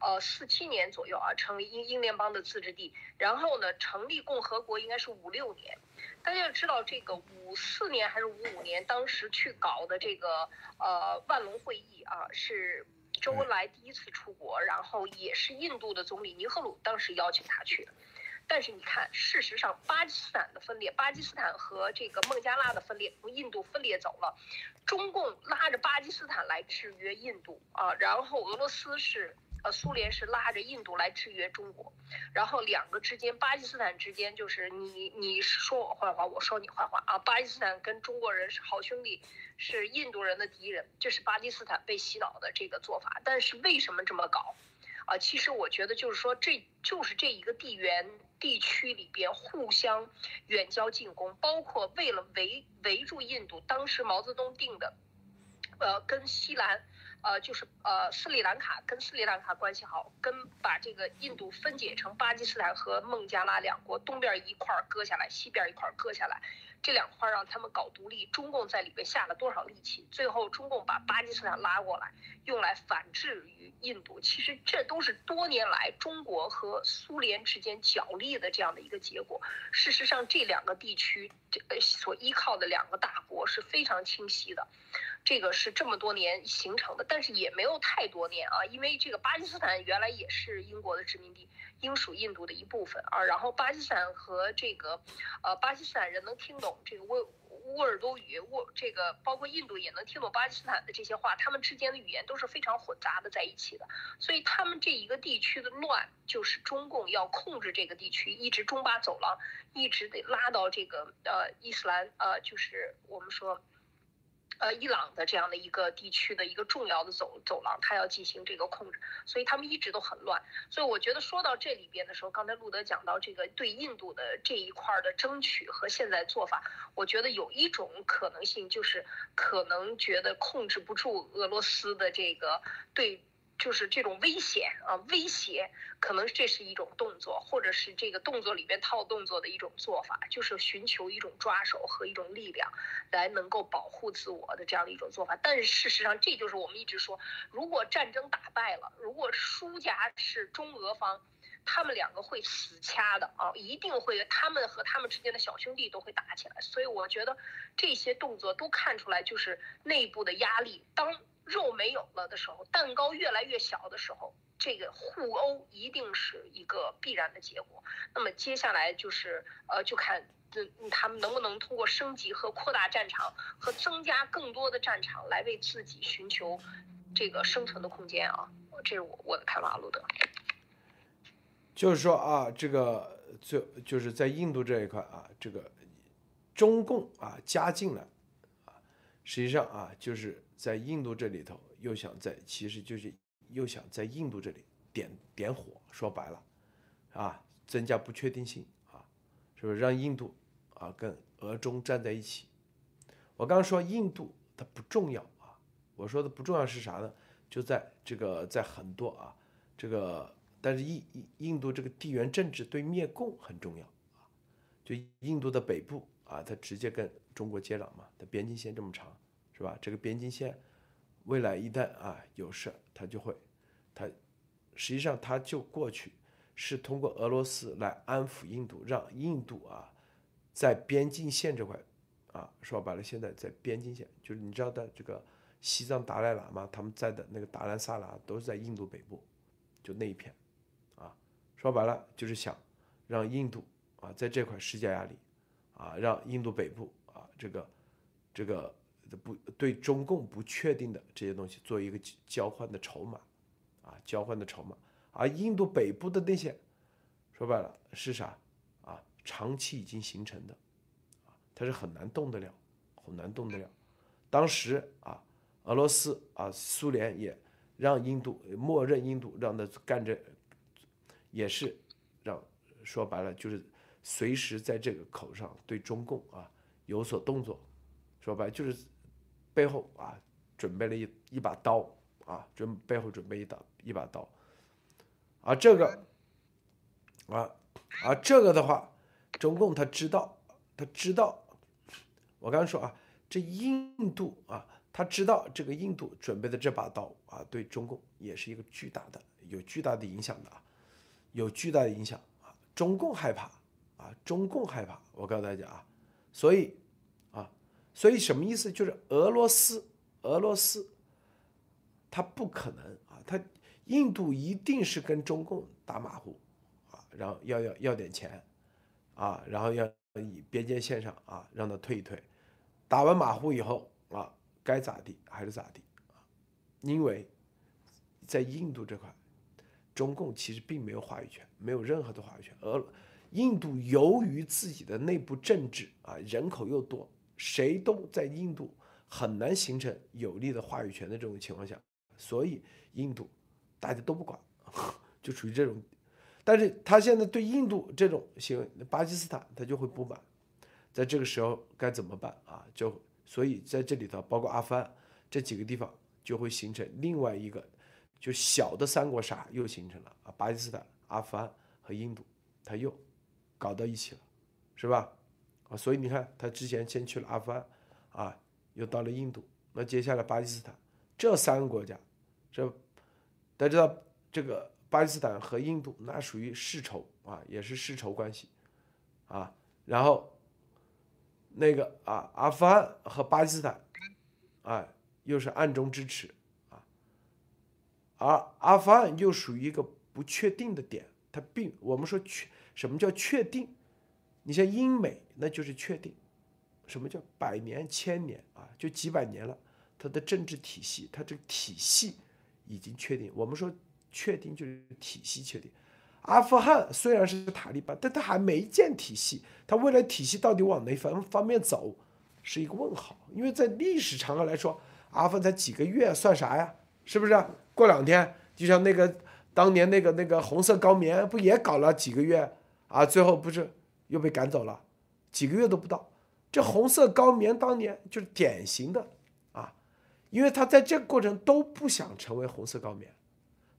呃，四七年左右啊，成为英英联邦的自治地。然后呢，成立共和国应该是五六年。大家要知道，这个五四年还是五五年，当时去搞的这个呃万隆会议啊，是周恩来第一次出国，然后也是印度的总理尼赫鲁当时邀请他去的。但是你看，事实上巴基斯坦的分裂，巴基斯坦和这个孟加拉的分裂，从印度分裂走了，中共拉着巴基斯坦来制约印度啊，然后俄罗斯是。呃，苏联是拉着印度来制约中国，然后两个之间，巴基斯坦之间就是你你说我坏话，我说你坏话啊。巴基斯坦跟中国人是好兄弟，是印度人的敌人，这是巴基斯坦被洗脑的这个做法。但是为什么这么搞？啊，其实我觉得就是说，这就是这一个地缘地区里边互相远交近攻，包括为了围围住印度，当时毛泽东定的，呃，跟西兰。呃，就是呃，斯里兰卡跟斯里兰卡关系好，跟把这个印度分解成巴基斯坦和孟加拉两国，东边一块割下来，西边一块割下来，这两块儿让他们搞独立。中共在里边下了多少力气？最后中共把巴基斯坦拉过来，用来反制于印度。其实这都是多年来中国和苏联之间角力的这样的一个结果。事实上，这两个地区这所依靠的两个大国是非常清晰的。这个是这么多年形成的，但是也没有太多年啊，因为这个巴基斯坦原来也是英国的殖民地，应属印度的一部分啊。然后巴基斯坦和这个，呃，巴基斯坦人能听懂这个乌乌尔都语，乌这个包括印度也能听懂巴基斯坦的这些话，他们之间的语言都是非常混杂的在一起的。所以他们这一个地区的乱，就是中共要控制这个地区，一直中巴走廊，一直得拉到这个呃伊斯兰呃，就是我们说。呃，伊朗的这样的一个地区的一个重要的走走廊，它要进行这个控制，所以他们一直都很乱。所以我觉得说到这里边的时候，刚才路德讲到这个对印度的这一块的争取和现在做法，我觉得有一种可能性就是可能觉得控制不住俄罗斯的这个对。就是这种危险啊，威胁，可能这是一种动作，或者是这个动作里边套动作的一种做法，就是寻求一种抓手和一种力量，来能够保护自我的这样的一种做法。但是事实上，这就是我们一直说，如果战争打败了，如果输家是中俄方，他们两个会死掐的啊，一定会，他们和他们之间的小兄弟都会打起来。所以我觉得这些动作都看出来就是内部的压力。当肉没有了的时候，蛋糕越来越小的时候，这个互殴一定是一个必然的结果。那么接下来就是呃，就看嗯他们能不能通过升级和扩大战场和增加更多的战场来为自己寻求这个生存的空间啊。这是我我的看法，路德。就是说啊，这个就就是在印度这一块啊，这个中共啊加进来啊，实际上啊就是。在印度这里头，又想在，其实就是又想在印度这里点点火，说白了，啊，增加不确定性啊，是不是让印度啊跟俄中站在一起？我刚刚说印度它不重要啊，我说的不重要是啥呢？就在这个在很多啊这个，但是印印印度这个地缘政治对灭共很重要啊，就印度的北部啊，它直接跟中国接壤嘛，它边境线这么长。是吧？这个边境线，未来一旦啊有事，他就会，他实际上他就过去，是通过俄罗斯来安抚印度，让印度啊在边境线这块啊说白了，现在在边境线，就是你知道的这个西藏达赖喇嘛他们在的那个达兰萨拉都是在印度北部，就那一片，说白了就是想让印度啊在这块施加压力，啊让印度北部啊这个这个。不对中共不确定的这些东西做一个交换的筹码，啊，交换的筹码。而印度北部的那些，说白了是啥？啊，长期已经形成的，啊，它是很难动得了，很难动得了。当时啊，俄罗斯啊，苏联也让印度默认印度让他干这，也是让说白了就是随时在这个口上对中共啊有所动作，说白就是。背后啊，准备了一一把刀啊，准背后准备一把一把刀，而这个啊，而这个的话，中共他知道，他知道，我刚才说啊，这印度啊，他知道这个印度准备的这把刀啊，对中共也是一个巨大的、有巨大的影响的啊，有巨大的影响啊，中共害怕啊，中共害怕，我告诉大家啊，所以啊。所以什么意思？就是俄罗斯，俄罗斯，他不可能啊，他印度一定是跟中共打马虎，啊，然后要要要点钱，啊，然后要以边界线上啊让他退一退，打完马虎以后啊，该咋地还是咋地啊，因为在印度这块，中共其实并没有话语权，没有任何的话语权。而印度由于自己的内部政治啊，人口又多，谁都在印度很难形成有力的话语权的这种情况下，所以印度大家都不管，[LAUGHS] 就处于这种。但是他现在对印度这种行为，巴基斯坦他就会不满，在这个时候该怎么办啊？就所以在这里头，包括阿富汗这几个地方，就会形成另外一个就小的三国杀又形成了啊，巴基斯坦、阿富汗和印度，他又搞到一起了，是吧？啊，所以你看他之前先去了阿富汗，啊，又到了印度，那接下来巴基斯坦这三个国家，这大家知道这个。巴基斯坦和印度那属于世仇啊，也是世仇关系啊。然后那个啊，阿富汗和巴基斯坦啊，又是暗中支持。而阿富汗又属于一个不确定的点，它并我们说确什么叫确定？你像英美那就是确定，什么叫百年千年啊？就几百年了，它的政治体系，它这个体系已经确定。我们说。确定就是体系确定，阿富汗虽然是塔利班，但他还没建体系，他未来体系到底往哪方方面走，是一个问号。因为在历史长河来说，阿富汗才几个月算啥呀？是不是？过两天就像那个当年那个那个红色高棉，不也搞了几个月啊？最后不是又被赶走了，几个月都不到。这红色高棉当年就是典型的啊，因为他在这个过程都不想成为红色高棉。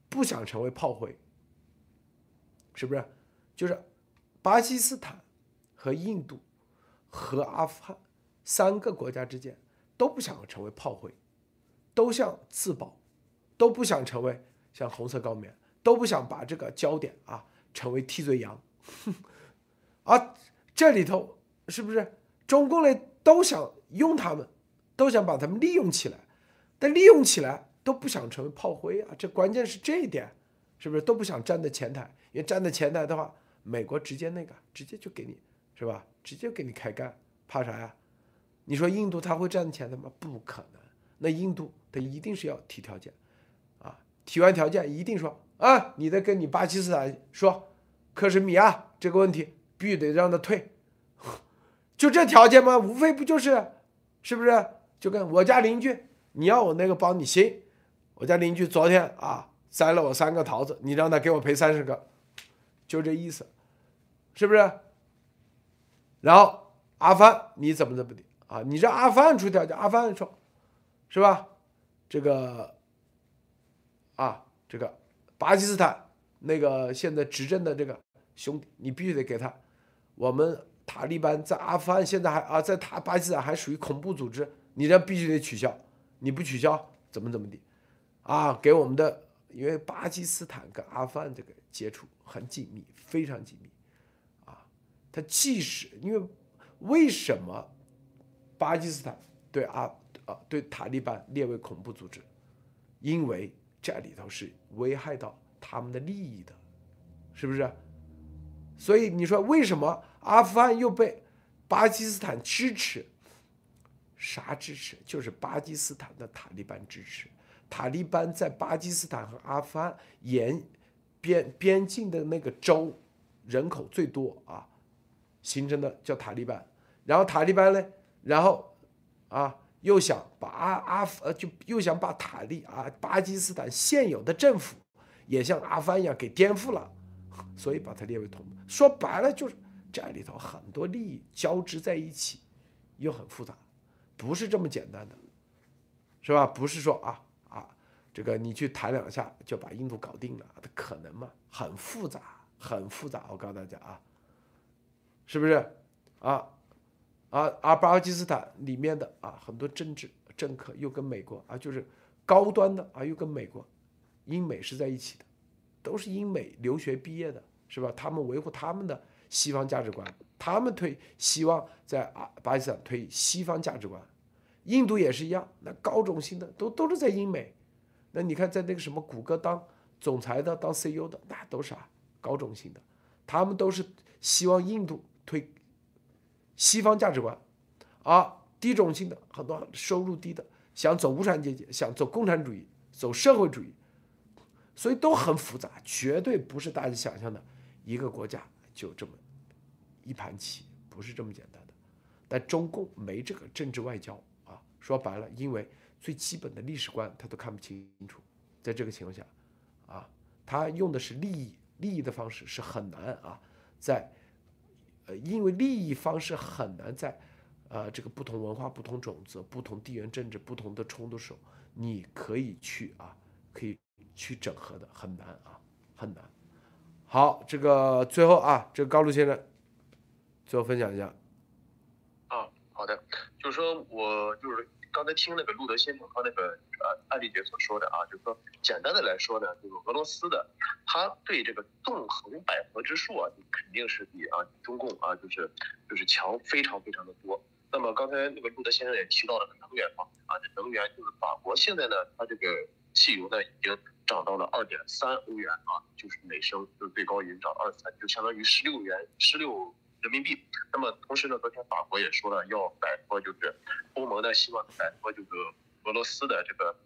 不想成为炮灰，是不是？就是巴基斯坦和印度和阿富汗三个国家之间都不想成为炮灰，都想自保，都不想成为像红色高棉，都不想把这个焦点啊成为替罪羊。[LAUGHS] 啊这里头是不是中共呢？都想用他们，都想把他们利用起来，但利用起来。都不想成为炮灰啊！这关键是这一点，是不是都不想站在前台？因为站在前台的话，美国直接那个直接就给你，是吧？直接给你开干，怕啥呀？你说印度他会站在前台吗？不可能。那印度他一定是要提条件，提完条件一定说啊，你得跟你巴基斯坦说，克什米亚这个问题必须得让他退，[LAUGHS] 就这条件吗？无非不就是，是不是？就跟我家邻居，你要我那个帮你行。我家邻居昨天啊摘了我三个桃子，你让他给我赔三十个，就这意思，是不是？然后阿凡你怎么怎么的啊？你让阿凡出条件，阿凡说，是吧？这个啊，这个巴基斯坦那个现在执政的这个兄弟，你必须得给他。我们塔利班在阿富汗现在还啊，在塔巴基斯坦还属于恐怖组织，你这必须得取消，你不取消怎么怎么的？啊，给我们的，因为巴基斯坦跟阿富汗这个接触很紧密，非常紧密，啊，他即使因为为什么巴基斯坦对阿啊对塔利班列为恐怖组织？因为这里头是危害到他们的利益的，是不是？所以你说为什么阿富汗又被巴基斯坦支持？啥支持？就是巴基斯坦的塔利班支持。塔利班在巴基斯坦和阿富汗沿边边境的那个州人口最多啊，形成的叫塔利班。然后塔利班呢，然后啊又想把阿阿呃就又想把塔利啊巴基斯坦现有的政府也像阿富汗一样给颠覆了，所以把它列为同盟。说白了就是这里头很多利益交织在一起，又很复杂，不是这么简单的，是吧？不是说啊。这个你去谈两下就把印度搞定了，它可能吗？很复杂，很复杂。我告诉大家啊，是不是？啊啊啊！巴基斯坦里面的啊很多政治政客又跟美国啊就是高端的啊又跟美国英美是在一起的，都是英美留学毕业的，是吧？他们维护他们的西方价值观，他们推希望在啊巴基斯坦推西方价值观，印度也是一样，那高种姓的都都是在英美。那你看，在那个什么谷歌当总裁的、当 CEO 的，那都是啊高种姓的，他们都是希望印度推西方价值观，啊低种姓的很多收入低的，想走无产阶级，想走共产主义、走社会主义，所以都很复杂，绝对不是大家想象的一个国家就这么一盘棋，不是这么简单的。但中共没这个政治外交啊，说白了，因为最基本的历史观他都看不清楚，在这个情况下，啊，他用的是利益，利益的方式是很难啊，在呃，因为利益方式很难在呃这个不同文化、不同种族、不同地缘政治、不同的冲突时候，你可以去啊，可以去整合的，很难啊，很难。好，这个最后啊，这个高露先生最后分享一下。啊，好的，就是说我就是刚才听那个路德先生和那个呃艾丽姐所说的啊，就是说简单的来说呢，就是俄罗斯的，他对这个纵横捭阖之术啊，肯定是比啊中共啊就是就是强非常非常的多。那么刚才那个路德先生也提到了能源方面啊，这能源就是法国现在呢，它这个汽油呢已经涨到了二点三欧元啊，就是每升，就是最高已经涨二三，就相当于十六元十六。人民币。那么同时呢，昨天法国也说了要摆脱，就是欧盟呢希望摆脱就是俄罗斯的这个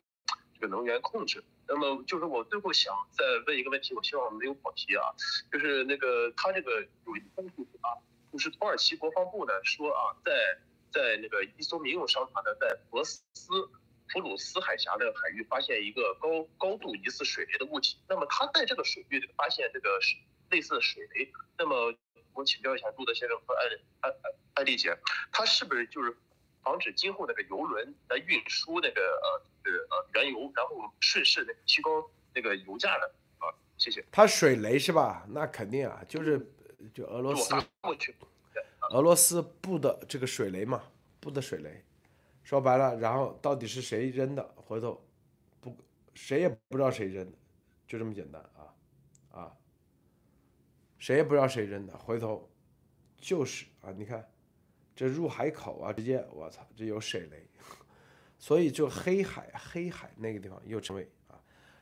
这个能源控制。那么就是我最后想再问一个问题，我希望没有跑题啊，就是那个他这个有一封信啊，就是土耳其国防部呢说啊，在在那个一艘民用商船呢在博斯普鲁斯海峡的海域发现一个高高度疑似水雷的物体。那么他在这个水域发现这个类似的水雷，那么。我请教一下杜德先生和艾艾艾艾丽姐，他是不是就是防止今后那个游轮来运输那个呃呃呃原油，然后顺势那个提高那个油价呢啊？谢谢。他水雷是吧？那肯定啊，就是就俄罗斯俄罗斯布的这个水雷嘛，布的水雷，说白了，然后到底是谁扔的？回头不谁也不知道谁扔的，就这么简单啊啊。谁也不知道谁扔的，回头就是啊，你看这入海口啊，直接我操，这有水雷，所以就黑海黑海那个地方又成为啊，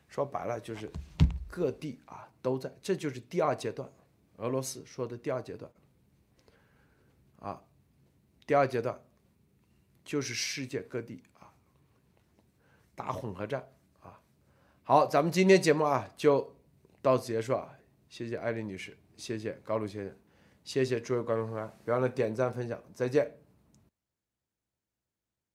说白了就是各地啊都在，这就是第二阶段，俄罗斯说的第二阶段啊，第二阶段就是世界各地啊打混合战啊。好，咱们今天节目啊就到此结束啊，谢谢艾丽女士。谢谢高露先生，谢谢诸位观众朋友，别忘了点赞分享，再见。